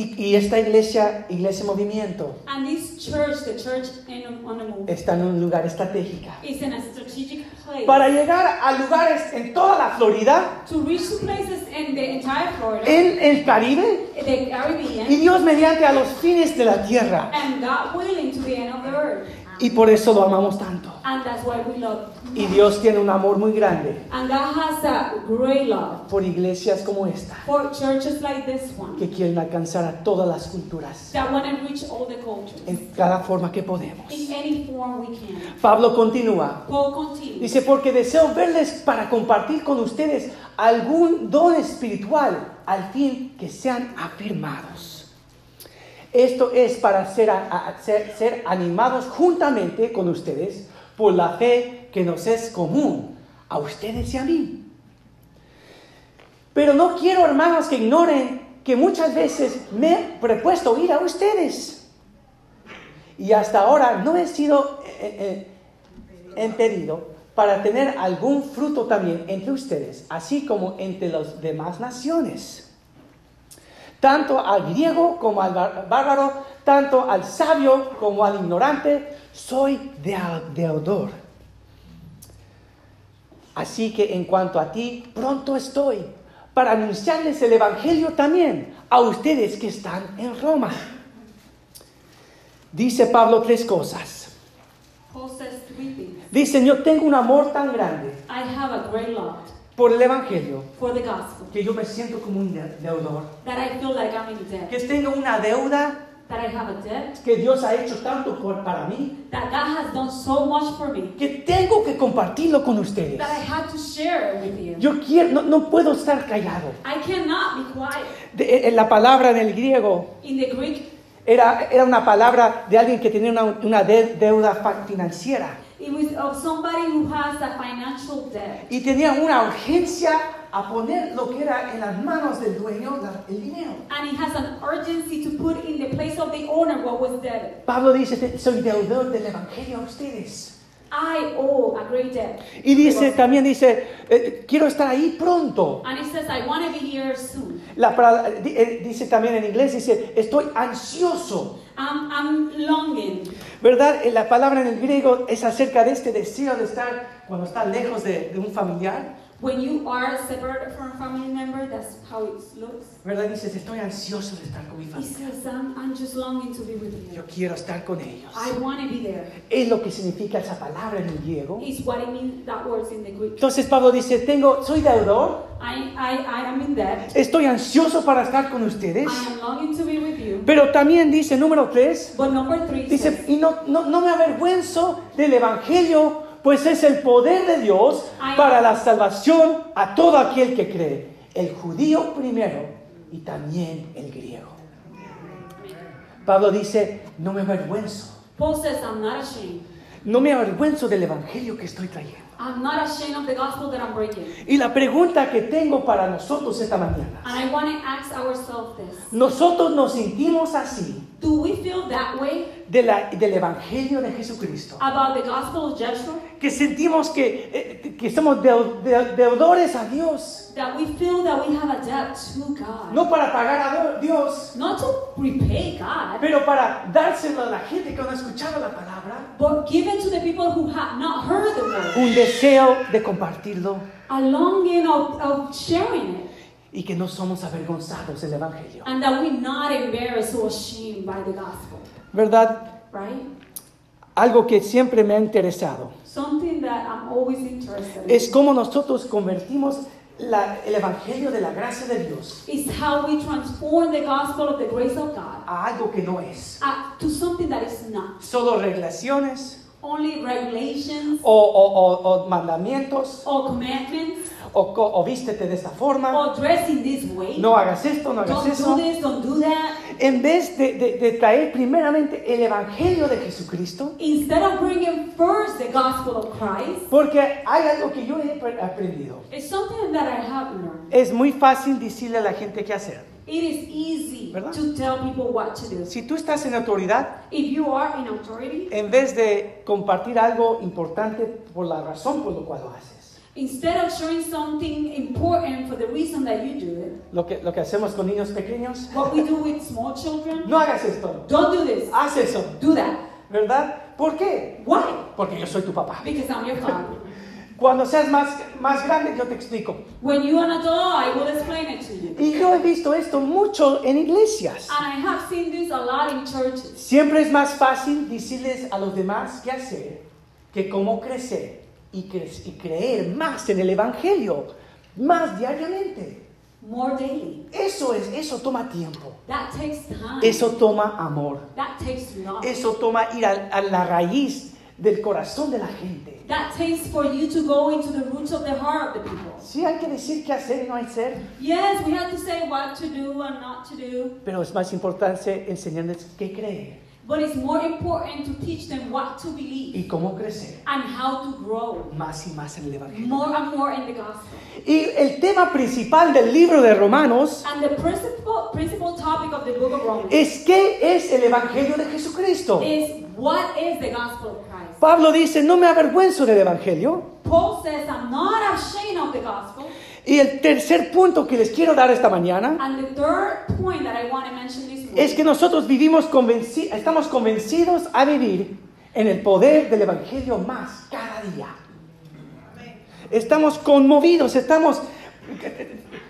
Y, y esta iglesia, Iglesia Movimiento, And this church, the church in, on the move, está en un lugar estratégico. is in a strategic place Para llegar a lugares en toda la Florida, to reach to places in the entire Florida, en el Caribe the Caribbean, y Dios mediante a los fines de la tierra. and God willing to the end of the earth. Y por eso lo amamos tanto. And that's why we love. Y Dios tiene un amor muy grande And God has a great love por iglesias como esta, for churches like this one que quieren alcanzar a todas las culturas, that want to reach all the cultures en cada forma que podemos. in any form we can. Pablo continúa. Paul. Dice, porque deseo verles para compartir con ustedes algún don espiritual al fin que sean afirmados. Esto es para ser, a- a- ser, ser animados juntamente con ustedes por la fe que nos es común a ustedes y a mí. Pero no quiero, hermanos, que ignoren que muchas veces me he propuesto ir a ustedes. Y hasta ahora no he sido eh, eh, impedido para tener algún fruto también entre ustedes, así como entre las demás naciones. Tanto al griego como al bar- bárbaro, tanto al sabio como al ignorante, soy de- deudor. Así que en cuanto a ti, pronto estoy para anunciarles el Evangelio también a ustedes que están en Roma. Dice Pablo tres cosas. Dice, yo tengo un amor tan grande I have a great love por el Evangelio for the gospel que yo me siento como un de- deudor. that I feel like I'm in debt. Que tengo una deuda That I have a debt que Dios ha hecho tanto por, para mí that God has done so much for me que tengo que compartirlo con ustedes. that I had to share it with you. Yo quiero, no, no puedo estar callado. I cannot be quiet. De- en la palabra en el griego In the Greek, era, era una palabra de alguien que tenía una, una de- deuda financiera it was of somebody who has a financial debt. y tenía una urgencia a poner lo que era en las manos del dueño el dinero. And he has an urgency to put in the place of the owner what was debt. Pablo dice, "Te- soy deudor del Evangelio a ustedes. I owe a great debt. Y dice, también dice, eh, quiero estar ahí pronto. And it says, I want to be here soon. La, eh, dice también en inglés, dice, estoy ansioso. I'm, I'm longing. ¿Verdad? Eh, La palabra en el griego es acerca de este deseo de estar cuando está lejos de, de un familiar. When you are separated from a family member, that's how it looks. ¿Verdad? Dices, estoy ansioso de estar con mi He familia. says, I'm, I'm just longing to be with Yo you. quiero estar con ellos. I want to be there. Es lo que significa esa palabra en el griego. Is what it means, that words in the Greek. Entonces Pablo dice, tengo, soy deudor, I, I, I am in debt. estoy ansioso para estar con ustedes. I am longing to be with you. Pero también dice, número tres, But number three Dice, says, y no, no, no me avergüenzo del Evangelio, pues es el poder de Dios para la salvación a todo aquel que cree, el judío primero y también el griego. Pablo dice, no me avergüenzo, Paul says, I'm not ashamed. no me avergüenzo del Evangelio que estoy trayendo. I'm not ashamed of the gospel that I'm bringing. Y la pregunta que tengo para nosotros esta mañana, And I want to ask ourselves this. nosotros nos sentimos así Do we feel that way de la- del Evangelio de Jesucristo. about the gospel of Joshua? Que sentimos que, eh, que somos deu- de- deudores a Dios. That we feel that we have a debt to God. No para pagar a Dios, Not to repay God, pero para dárselo a la gente que no ha escuchado la palabra. but given to the people who have not heard the word. Un deseo de compartirlo A longing of, of sharing it. Y que no somos avergonzados del Evangelio. And that we're not embarrassed or ashamed by the gospel. ¿Verdad? Right? Algo que siempre me ha interesado Something that I'm always interested in. es cómo nosotros convertimos la- el Evangelio de la gracia de Dios is how we transform the gospel of the grace of God a algo que no es. to something that is not. Solo regulaciones Only regulations o, o- o- o mandamientos or commandments o, vístete de esta forma. or dress in this way. No hagas esto, no hagas don't eso. do this, don't do that. En vez de, de- de traer primeramente el Evangelio de Jesucristo, Instead of bringing first the gospel of Christ, porque hay algo que yo he pre- aprendido. it's something that I have learned. Es muy fácil decirle a la gente qué hacer. It is easy ¿Verdad? to tell people what to do. Si tú estás en autoridad, If you are in authority, en vez de compartir algo importante por la razón por la cual lo haces, instead of sharing something important for the reason that you do it, lo que, lo que hacemos con niños pequeños, what we do *laughs* with small children, no hagas esto, don't do this, haz eso, do that. ¿verdad? ¿Por qué? Why? Porque yo soy tu papá. Because I'm your father. *laughs* Cuando seas más, más grande, yo te explico. When you're an adult, I will explain it to you. Y yo he visto esto mucho en iglesias. And I have seen this a lot in churches. Siempre es más fácil decirles a los demás qué hacer que cómo crecer y, cre- y creer más en el Evangelio, más diariamente. More daily. Eso es, eso toma tiempo, That takes time. eso toma amor, That takes love. eso toma ir a, a la raíz del corazón de la gente. That takes for you to go into the roots of the heart of the people. Sí hay que decir qué hacer y no hacer, Yes, we have to say what to do and not to do. pero es más importante enseñarles qué creer. But it's more important to teach them what to believe y cómo crecer and how to grow más y más en el Evangelio. more and more in the gospel. Y el tema principal del libro de Romanos And the principal, principal topic of the book of Romans es qué es el Evangelio de Jesucristo. is what is the gospel of Christ. Pablo dice, no me avergüenzo del Evangelio. Paul says, I'm not ashamed of the gospel. Y el tercer punto que les quiero dar esta mañana Es que nosotros vivimos convenci- estamos convencidos a vivir en el poder del Evangelio más cada día. Estamos conmovidos, estamos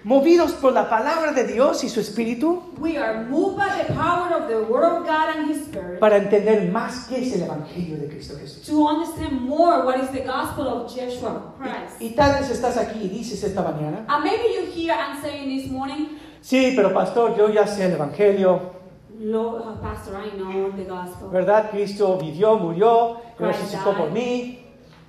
movidos por la palabra de Dios y su Espíritu we are moved by the power of the Word of God and His Spirit para entender más qué es el Evangelio de Cristo Jesús. to understand more what is the gospel of Joshua Christ. Y tal vez estás aquí y dices esta mañana, And maybe you're here and saying this morning, sí, pero pastor, yo ya sé el Evangelio, Lord, uh, Pastor, I know the gospel. ¿verdad? Cristo vivió, murió, Christ resucitó por mí.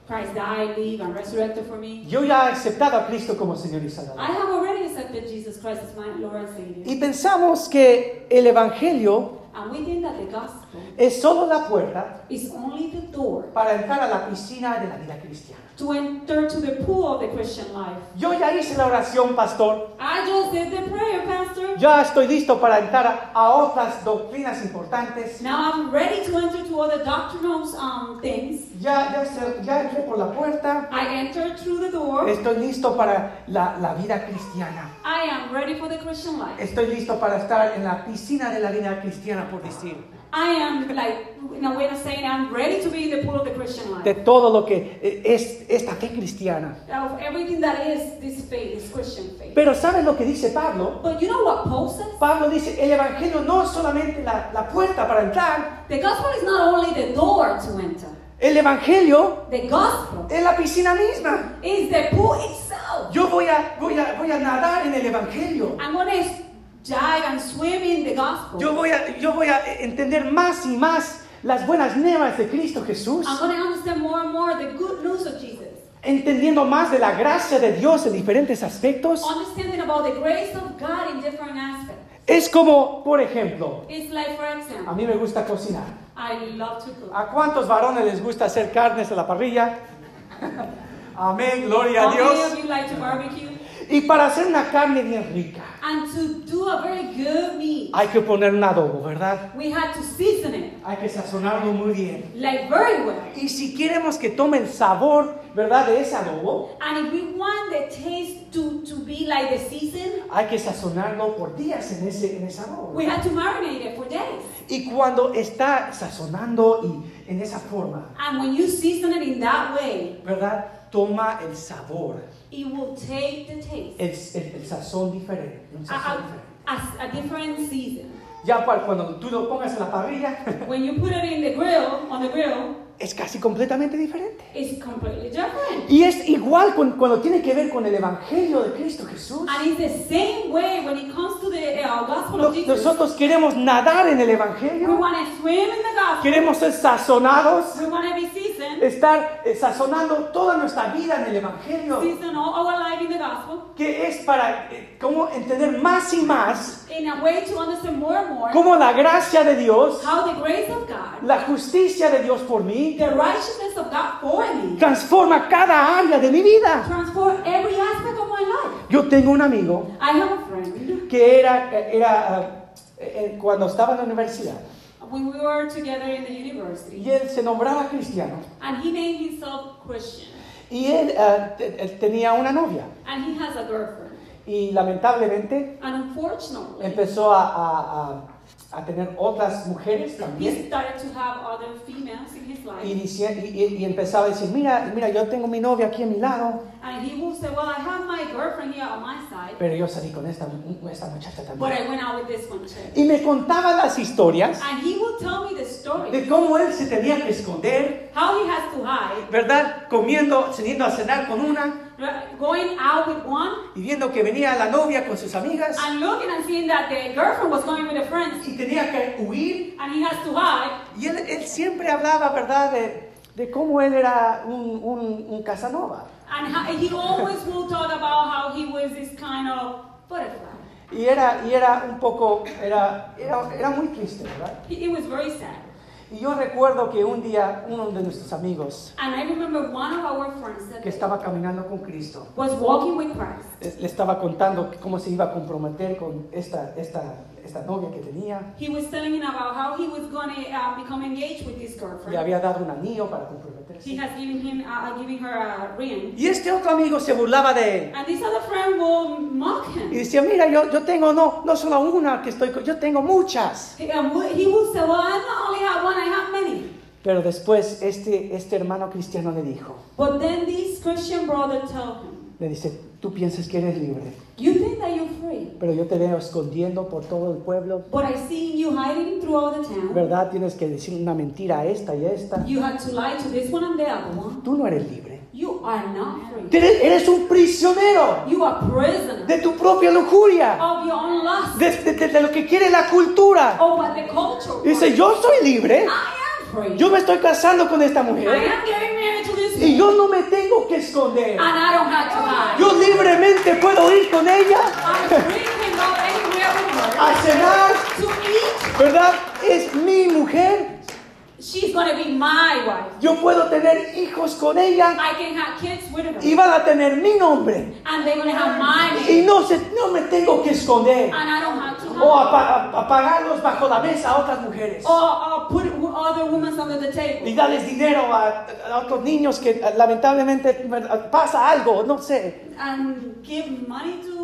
Christ died, lived, and resurrected for me. Yo ya he aceptado a Cristo como Señor y I Salvador. have already accepted Jesus Christ as my Lord and Savior. Y pensamos que el Evangelio And we think that the gospel es solo la puerta is only the door para entrar a la piscina de la vida cristiana. To enter to the pool of the Christian life. Yo ya hice la oración, pastor. I just did the prayer, Pastor. Ya estoy listo para entrar a, otras doctrinas importantes. Now I'm ready to enter to other doctrinal um, things. Ya, ya, ya entré por la puerta. I entered through the door. Estoy listo para la, la vida cristiana. I am ready for the Christian life. Estoy listo para estar en la piscina de la vida cristiana, por decir. I am like, in a way of saying, I'm ready to be in the pool of the Christian life. De todo lo que es esta fe cristiana. Of everything that is this faith, this Christian faith. Pero ¿sabes lo que dice Pablo? But you know what Paul says? Pablo dice, el Evangelio no es solamente la, la puerta para entrar. The gospel is not only the door to enter. El Evangelio The gospel es la piscina misma. is the pool itself. Yo voy a, voy a, voy a nadar en el Evangelio. I'm to dive and swim in the gospel. Yo voy, a, yo voy a entender más y más las buenas nuevas de Cristo Jesús. I'm going to understand more and more the good news of Jesus. Entendiendo más de la gracia de Dios en diferentes aspectos. Understanding about the grace of God in different aspects. Es como, por ejemplo, It's like, for a example, mí me gusta cocinar. I love to cook. ¿A cuántos varones les gusta hacer carnes a la parrilla? *laughs* Amén, gloria a Dios. you like to barbecue? Y para hacer una carne bien rica, And to do a very good meat, hay que poner un adobo, ¿verdad? we had to season it Hay que sazonarlo muy bien. like very well. Y si queremos que tome el sabor, ¿verdad? De ese adobo, And if we want the taste to, to be like the season, hay que sazonarlo por días en ese, en ese adobo. we had to marinate it for days. Y cuando está sazonando y en esa forma, And when you season it in that way, ¿verdad? Toma el sabor, it will take the taste. el, el- el sazón diferente. un A, sazón a, diferente. a, a different season. Ya para cuando tú lo pongas en la parrilla, When you put it in the grill, on the grill, es casi completamente diferente. it's completely different. Y es igual con- cuando tiene que ver con el Evangelio de Cristo Jesús. Uh. Nosotros queremos nadar en el We Evangelio, want to swim in the gospel. queremos ser sazonados, We want to be seasoned, estar eh, sazonando toda nuestra vida en el Evangelio, season all our life in the gospel, que es para eh, cómo entender más y más in a way to understand more and more cómo la gracia de Dios, how the grace of God, la justicia de Dios por mí, the righteousness of God for me, transforma cada área de mi vida. transform every aspect of my life. Yo tengo un amigo I have a friend. que era, era ah, eh, cuando estaba en la universidad When we were together in the university, y él se nombraba cristiano and he named himself Christian, y él, él tenía una novia and he has a girlfriend. y lamentablemente And unfortunately, empezó a, a- a- a tener otras mujeres he también started to have other females in his y, y- y- y empezaba a decir, mira, mira, yo tengo mi novia aquí a mi lado, And he will say, Well, I have my girlfriend here on my side, pero yo salí con esta, esta muchacha but I también. went out with this one too. Y me contaba las historias And he will tell me the story, de cómo él se tenía que esconder, how he has to hide, ¿verdad? Comiendo, yendo a cenar con una going out with one, y viendo que venía la novia con sus amigas and looking and seeing that the girlfriend was going with the friends, y tenía que huir. and he has to hide. Y él, él siempre hablaba, ¿verdad?, de, de cómo él era un, un, un Casanova. And how, he always will talk about how he was this kind of butterfly. Y era, y era un poco, era, era, era muy triste, ¿verdad? It was very sad. Y yo recuerdo que un día uno de nuestros amigos And I remember one of our friends that que estaba caminando con Cristo was walking with Christ. le estaba contando cómo se iba a comprometer con esta, esta, esta novia que tenía. He was telling him about how he was going to uh, become engaged with this Le girlfriend. había dado un anillo para He comprometerse. has given him, uh, giving her a ring. Y este otro amigo se burlaba de él. And this other friend will mock Y him. decía, mira, yo, yo tengo no, no solo una que estoy con, yo tengo muchas. He, um, he will say, well, not only have one, I have many. Pero después este, este hermano cristiano le dijo, But then this Christian brother told him, le dice, tú piensas que eres libre, you think that you're free, pero yo te veo escondiendo por todo el pueblo. but I see you hiding through all the town. ¿Verdad? Tienes que decir una mentira a esta y a esta. You had to lie to this one and the other one. Tú no eres libre. You are not free. Eres, un prisionero You are prisoner de tu propia lujuria, of your own lust, de, de- de lo que quiere la cultura. of what the culture Dice, yo soy libre, I am free. yo me estoy casando con esta I mujer am getting married to this y yo no me tengo que esconder. and I don't have to hide. Yo libremente puedo ir con ella a cenar, to eat. ¿verdad? Es mi mujer. She's gonna be my wife. Yo puedo tener hijos con ella I can have kids with her, y van a tener mi nombre. and they're gonna have my Y name, no, se, no me tengo que esconder and I don't have to o hide. apa- a- apagarlos bajo la mesa a otras mujeres. Or, or put other women under the table. y darles dinero a, a otros niños que lamentablemente pasa algo, no sé, and give money to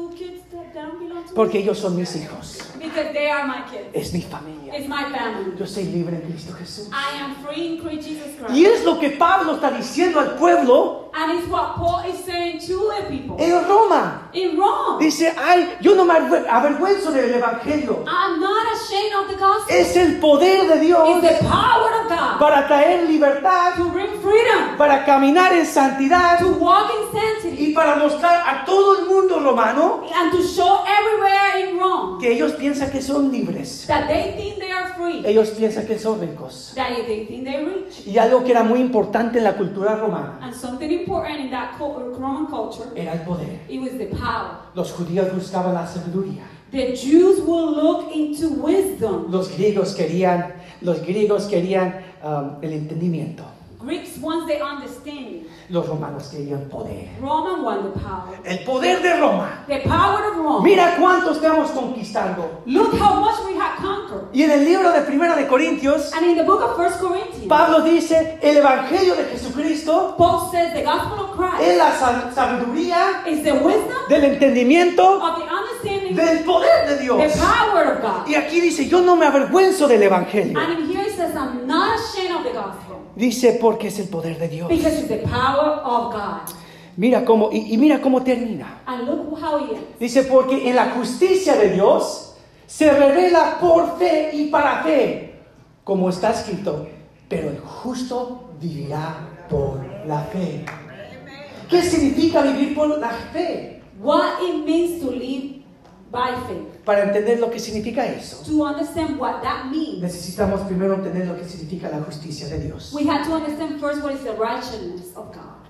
porque ellos son mis hijos, they are my kids. es mi familia. It's my family. Yo soy libre en Cristo Jesús. I am free in Christ Jesus Christ. Y es lo que Pablo está diciendo al pueblo And it's what Paul is saying to the people en Roma. in Rome. Dice, ay, yo no me aver- avergüenzo del Evangelio. I'm not ashamed of the gospel. Es el poder de Dios It's the power of God para traer libertad, to freedom, para caminar en santidad to walk in sanctity, y para mostrar a todo el mundo romano and to show everywhere in Rome que ellos piensan que son libres. that they think they are free, Ellos piensan que son ricos. that they think they're rich. Y algo que era muy importante en la cultura romana And something important in that Roman culture, era el poder. it was the power. Los judíos buscaban la sabiduría. The Jews will look into wisdom. Los griegos querían, los griegos querían um, el entendimiento. Greeks wants the understanding. Los romanos querían poder. Roman want the power. El poder de Roma. The power of Rome. Mira cuánto estamos conquistando. Look how much we have conquered. Y en el libro de Primera de Corintios, And in the book of First Corinthians, Pablo dice, el evangelio de Jesucristo Paul says the gospel of Christ es la sa- sabiduría is the wisdom del entendimiento of the understanding, del poder de Dios. the power of God. Y aquí dice, yo no me avergüenzo del evangelio. And here it says, I'm not ashamed of the gospel Dice, porque es el poder de Dios. because it's the power of God. Mira cómo, y, y mira cómo termina. And look how he is. Dice, porque en la justicia de Dios se revela por fe y para fe, como está escrito, pero el justo vivirá por la fe. ¿Qué significa vivir por la fe? What it means to live by faith. Para entender lo que significa eso, To understand what that means, necesitamos primero entender lo que significa la justicia de Dios. we have to understand first what is the righteousness of God.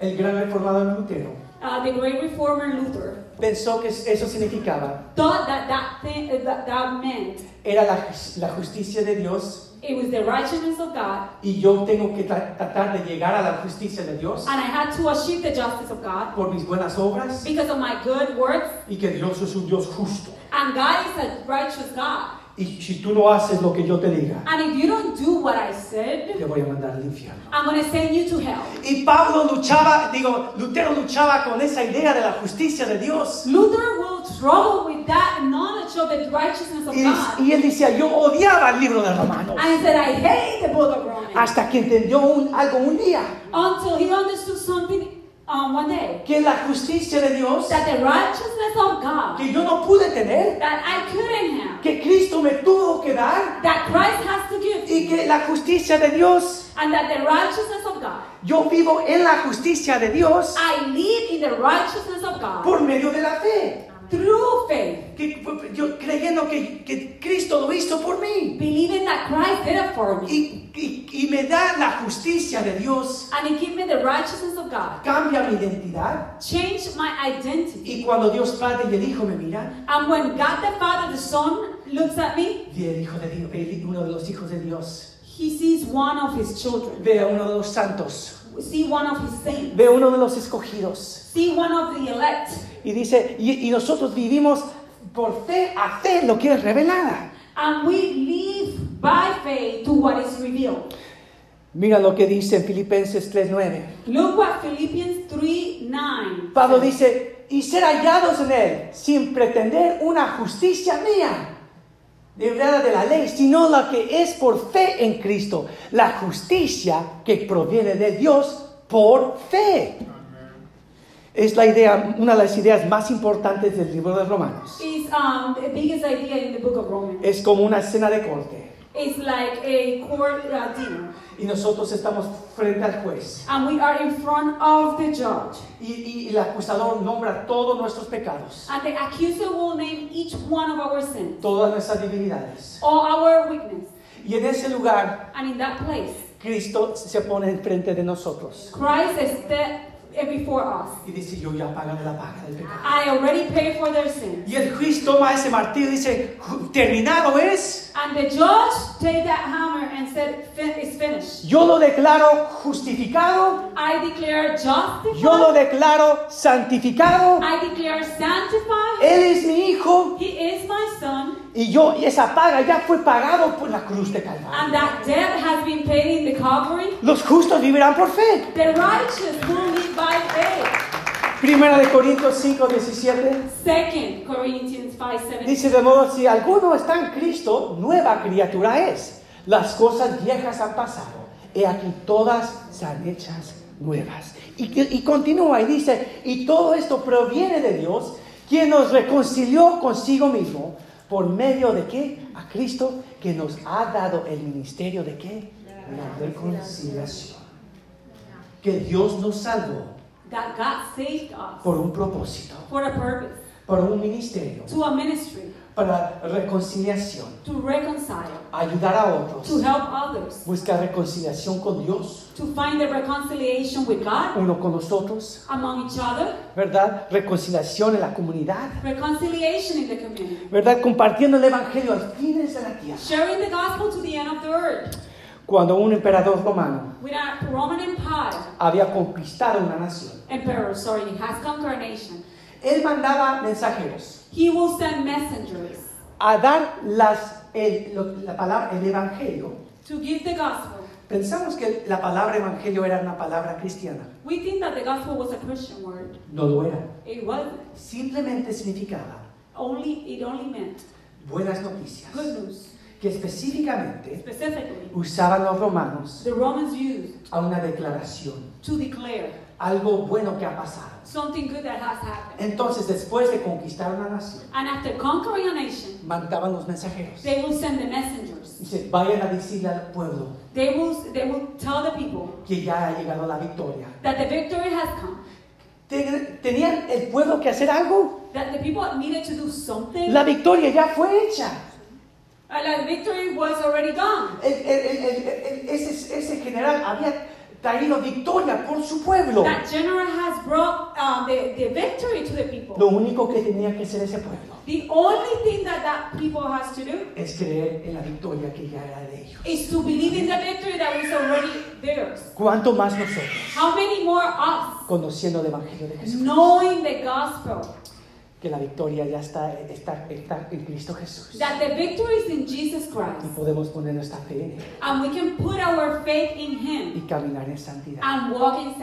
El gran reformador Lutero Uh, the great reformer Luther pensó que eso significaba, thought that that, thing, that, that meant era la, la justicia de Dios it was the righteousness of God, y yo tengo que tra- tratar de llegar a la justicia de Dios and I had to achieve the justice of God por mis buenas obras because of my good works, y que Dios es un Dios justo. and God is a righteous God. Y si tú no haces lo que yo te diga, And if you don't do what I said, te voy a mandar al infierno. I'm going to send you to hell. Y Pablo luchaba, digo, Lutero luchaba con esa idea de la justicia de Dios. Luther will struggle with that knowledge of the righteousness of Y, God. y él decía, yo odiaba el libro de Romanos. And he said, I hate the book of Romans. Hasta que entendió un- algo un día, Until he understood something um, one day. que la justicia de Dios, That the righteousness of God que yo no pude tener, that I couldn't have, que Cristo me tuvo que dar, that Christ has to give, y que la justicia de Dios, and that the righteousness of God, yo vivo en la justicia de Dios I live in the righteousness of God por medio de la fe. Through faith, Que, yo creyendo que, que Cristo lo hizo por mí. believing that Christ did it for me. Y, y- y me da la justicia de Dios, And he gave me the righteousness of God, cambia mi identidad. changed my identity. Y cuando Dios Padre y el Hijo me miran, And when God the Father, the Son, looks at me, y el Hijo de Dios, el- uno de los hijos de Dios, He sees one of his children. ve a uno de los santos, See one of his saints. ve uno de los escogidos. See one of the elect. Y dice, y, y nosotros vivimos por fe a fe lo que es revelada. And we live by faith to what is revealed. Mira lo que dice en Filipenses 3:9. Look what Philippians 3 9. Pablo dice, y ser hallados en él, sin pretender una justicia mía, librada de la ley, sino la que es por fe en Cristo, la justicia que proviene de Dios por fe. Es la idea, una de las ideas más importantes del libro de Romanos. Is um, the biggest idea in the book of Romans. Es como una escena de corte. It's like a court uh, dinner. Y nosotros estamos frente al juez. And we are in front of the judge. Y, y- y el acusador nombra todos nuestros pecados, And the accuser will name each one of our sins, todas nuestras debilidades. all our weakness. Y en ese lugar, And in that place, Cristo se pone enfrente de nosotros. Christ is before us. Y dice, yo ya pagué la paga del pecado. I already paid for their sins. Y el juez toma ese martillo y dice, terminado es. And the judge take that hammer and said, "Fin- "It's finished." Yo lo declaro justificado. I declare justified. Yo lo declaro santificado. I declare sanctified. Él es mi hijo. He is my son, Y yo, y esa paga ya fue pagado por la cruz de Calvario. and that debt has been paid in the Calvary. Los justos vivirán por fe. The righteous will live. Primera de Corintios 5, 17. Second Corinthians 5 17. Dice de modo, si alguno está en Cristo, nueva criatura es. Las cosas viejas han pasado. He aquí todas sean hechas nuevas. Y continúa y dice, y todo esto proviene de Dios, quien nos reconcilió consigo mismo, por medio de qué? A Cristo, que nos ha dado el ministerio de qué? La reconciliación. Que Dios nos salvó That God saved us por un propósito, for a purpose, por un ministerio, to a ministry, para reconciliación. to reconcile, ayudar a to otros, help others, buscar reconciliación con Dios, to find the reconciliation with God, uno con nosotros, among each other, ¿verdad? Reconciliación en la comunidad, reconciliation in the community, ¿verdad? Compartiendo el Evangelio al fines de la tierra. sharing the gospel to the end of the earth. Cuando un emperador romano había conquistado una nación, emperor, sorry, has conquered a nation, él mandaba mensajeros he will send messengers a dar las, el, lo- la palabra, el Evangelio. to give the gospel. Pensamos que la palabra Evangelio era una palabra cristiana. We think that the gospel was a Christian word. No lo era. It wasn't. Simplemente significaba Only it only meant buenas noticias. good news. Que específicamente usaban los romanos the Romans used a una declaración, to declare algo bueno que ha pasado. something good that has happened. Entonces, después de conquistar una nación, And after conquering a nation, mandaban los mensajeros. they will send the messengers. Dice, vayan a decirle al pueblo They will they will tell the people que ya ha llegado la victoria. that the victory has come. Ten- ¿Tenían el pueblo que hacer algo? That the people needed to do something. La victoria ya fue hecha. And the victory was already done. El- el- el- ese, ese general había traído victoria por su pueblo. That general has brought uh, the, the victory to the people. Lo único que tenía que hacer ese pueblo The only thing that that people has to do es creer en la victoria que ya era de ellos. is to believe in the victory that is already theirs. ¿Cuánto más nosotros, How many more us conociendo el Evangelio de Jesús? knowing the gospel que la victoria ya está, está, está en Cristo Jesús. that the victory is in Jesus Y Christ podemos poner nuestra fe en Él and we can put our faith in Him y caminar en santidad. and walk in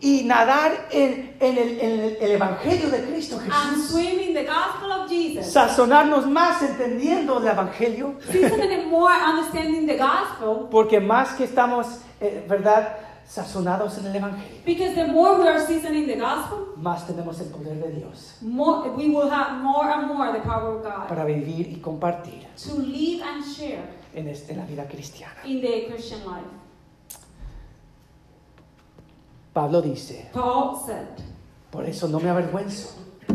Y nadar en, en el, en el- el Evangelio de Cristo and Jesús. swim in the gospel of Jesus. Sazonarnos más entendiendo el Evangelio. More, understanding the gospel, Porque más que estamos, eh, ¿verdad? Sazonados en el Evangelio, because the more we are seasoning the gospel, más tenemos el poder de Dios more we will have more and more the power of God para vivir y compartir to live and share en, este- en la vida cristiana. in the Christian life. Pablo dice, Paul said, por eso no me avergüenzo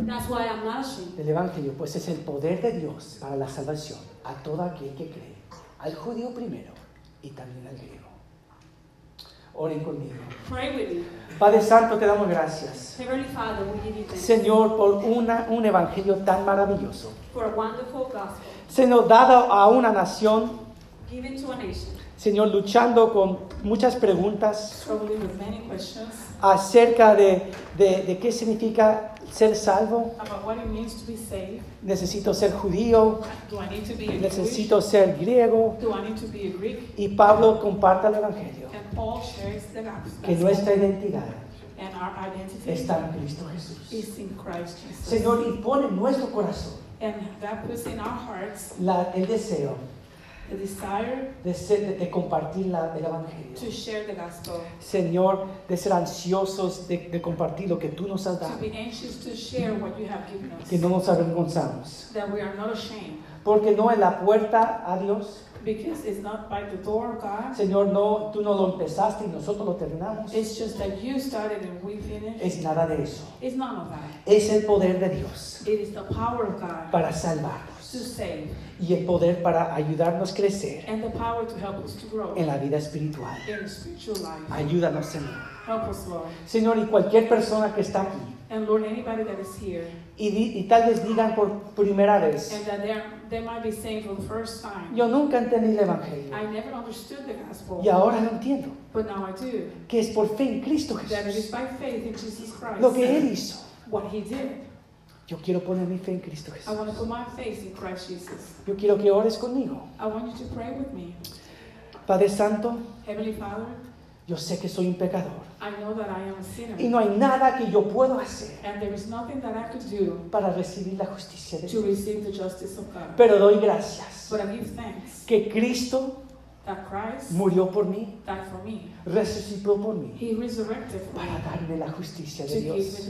That's why I'm not ashamed. del Evangelio, pues es el poder de Dios para la salvación a todo aquel que cree, al judío primero y también al griego. Oren conmigo. Pray with me. Padre Santo, te damos gracias, Heavenly Father, we give you thanks Señor, por una, un Evangelio tan maravilloso. for a wonderful gospel Señor, dado a una nación, given to a nation, Señor, luchando con muchas preguntas acerca de, de- de qué significa ser salvo. about what it means to be saved. Necesito ser judío, Do I need to be a Jewish? necesito ser griego. Do I need to be a Greek? Y Pablo comparta el Evangelio, And Paul shares the gospel. que nuestra identidad and our identity está en Cristo Jesús. is in Christ Jesus. Señor, y pone en nuestro corazón And that puts in our hearts la- el deseo the desire de, ser- de- compartir la- el Evangelio. to share the gospel, Señor, de ser ansiosos de, de compartir lo que tú nos has to dado, be anxious to share what you have given us, que no nos avergonzamos, that we are not ashamed, porque no es la puerta a Dios. Because it's not by the door of God. Señor, no, tú no lo empezaste y nosotros lo terminamos. It's just that you started and we finished. Es nada de eso. It's none of that. Es el poder de Dios It is the power of God para to salvarnos save y el poder para ayudarnos a crecer and the power to help us to grow en la vida espiritual. in the spiritual life. Ayúdanos, Señor. Help us, Lord. Señor, y cualquier persona que está aquí And Lord, anybody that is here y, di- y tal vez digan por primera vez, and that they might be saying for the first time, yo nunca entendí el Evangelio I never understood the gospel, y ahora lo entiendo, but now I do. que es por fe en Cristo That it is Jesús. by faith in Jesus Christ. Lo que Él hizo. What He did. Yo quiero poner mi fe en Cristo I Jesús. want to put my faith in Christ Jesus. Yo quiero que ores conmigo. I want you to pray with me. Padre Santo, Heavenly Father, yo sé que soy un pecador I know that I am a sinner. y no hay nada que yo pueda hacer And there is nothing that I could do para recibir la justicia de to Dios. receive the justice of God. Pero doy gracias But I give thanks que Cristo murió por mí, died for me. resucitó por mí, He resurrected for para me darme la justicia de Dios.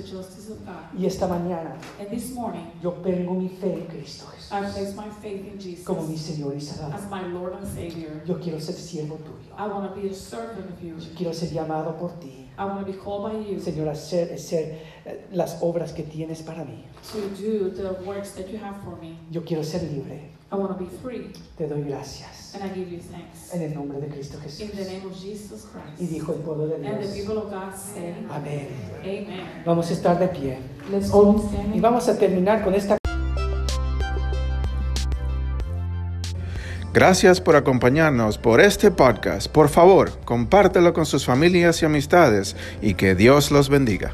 Y esta mañana And this morning, yo pongo mi fe en Cristo I Jesús place my faith in Jesus como mi Señor y Salvador. as my Lord and Savior. Yo quiero ser siervo tuyo. I want to be a servant of you. Yo quiero ser llamado por ti. I want to be called by you Señor, hacer, hacer, eh, las obras que tienes para mí. to do the works that you have for me. Yo quiero ser libre. I want to be free, Te doy gracias. and I give you thanks. En el nombre de Cristo Jesús. In the name of Jesus Y Christ. dijo el pueblo de And the Dios. people of God say, Amén. Amen. Vamos a estar de pie. Let's all be Y vamos a terminar con esta Gracias por acompañarnos por este podcast. Por favor, compártelo con sus familias y amistades y que Dios los bendiga.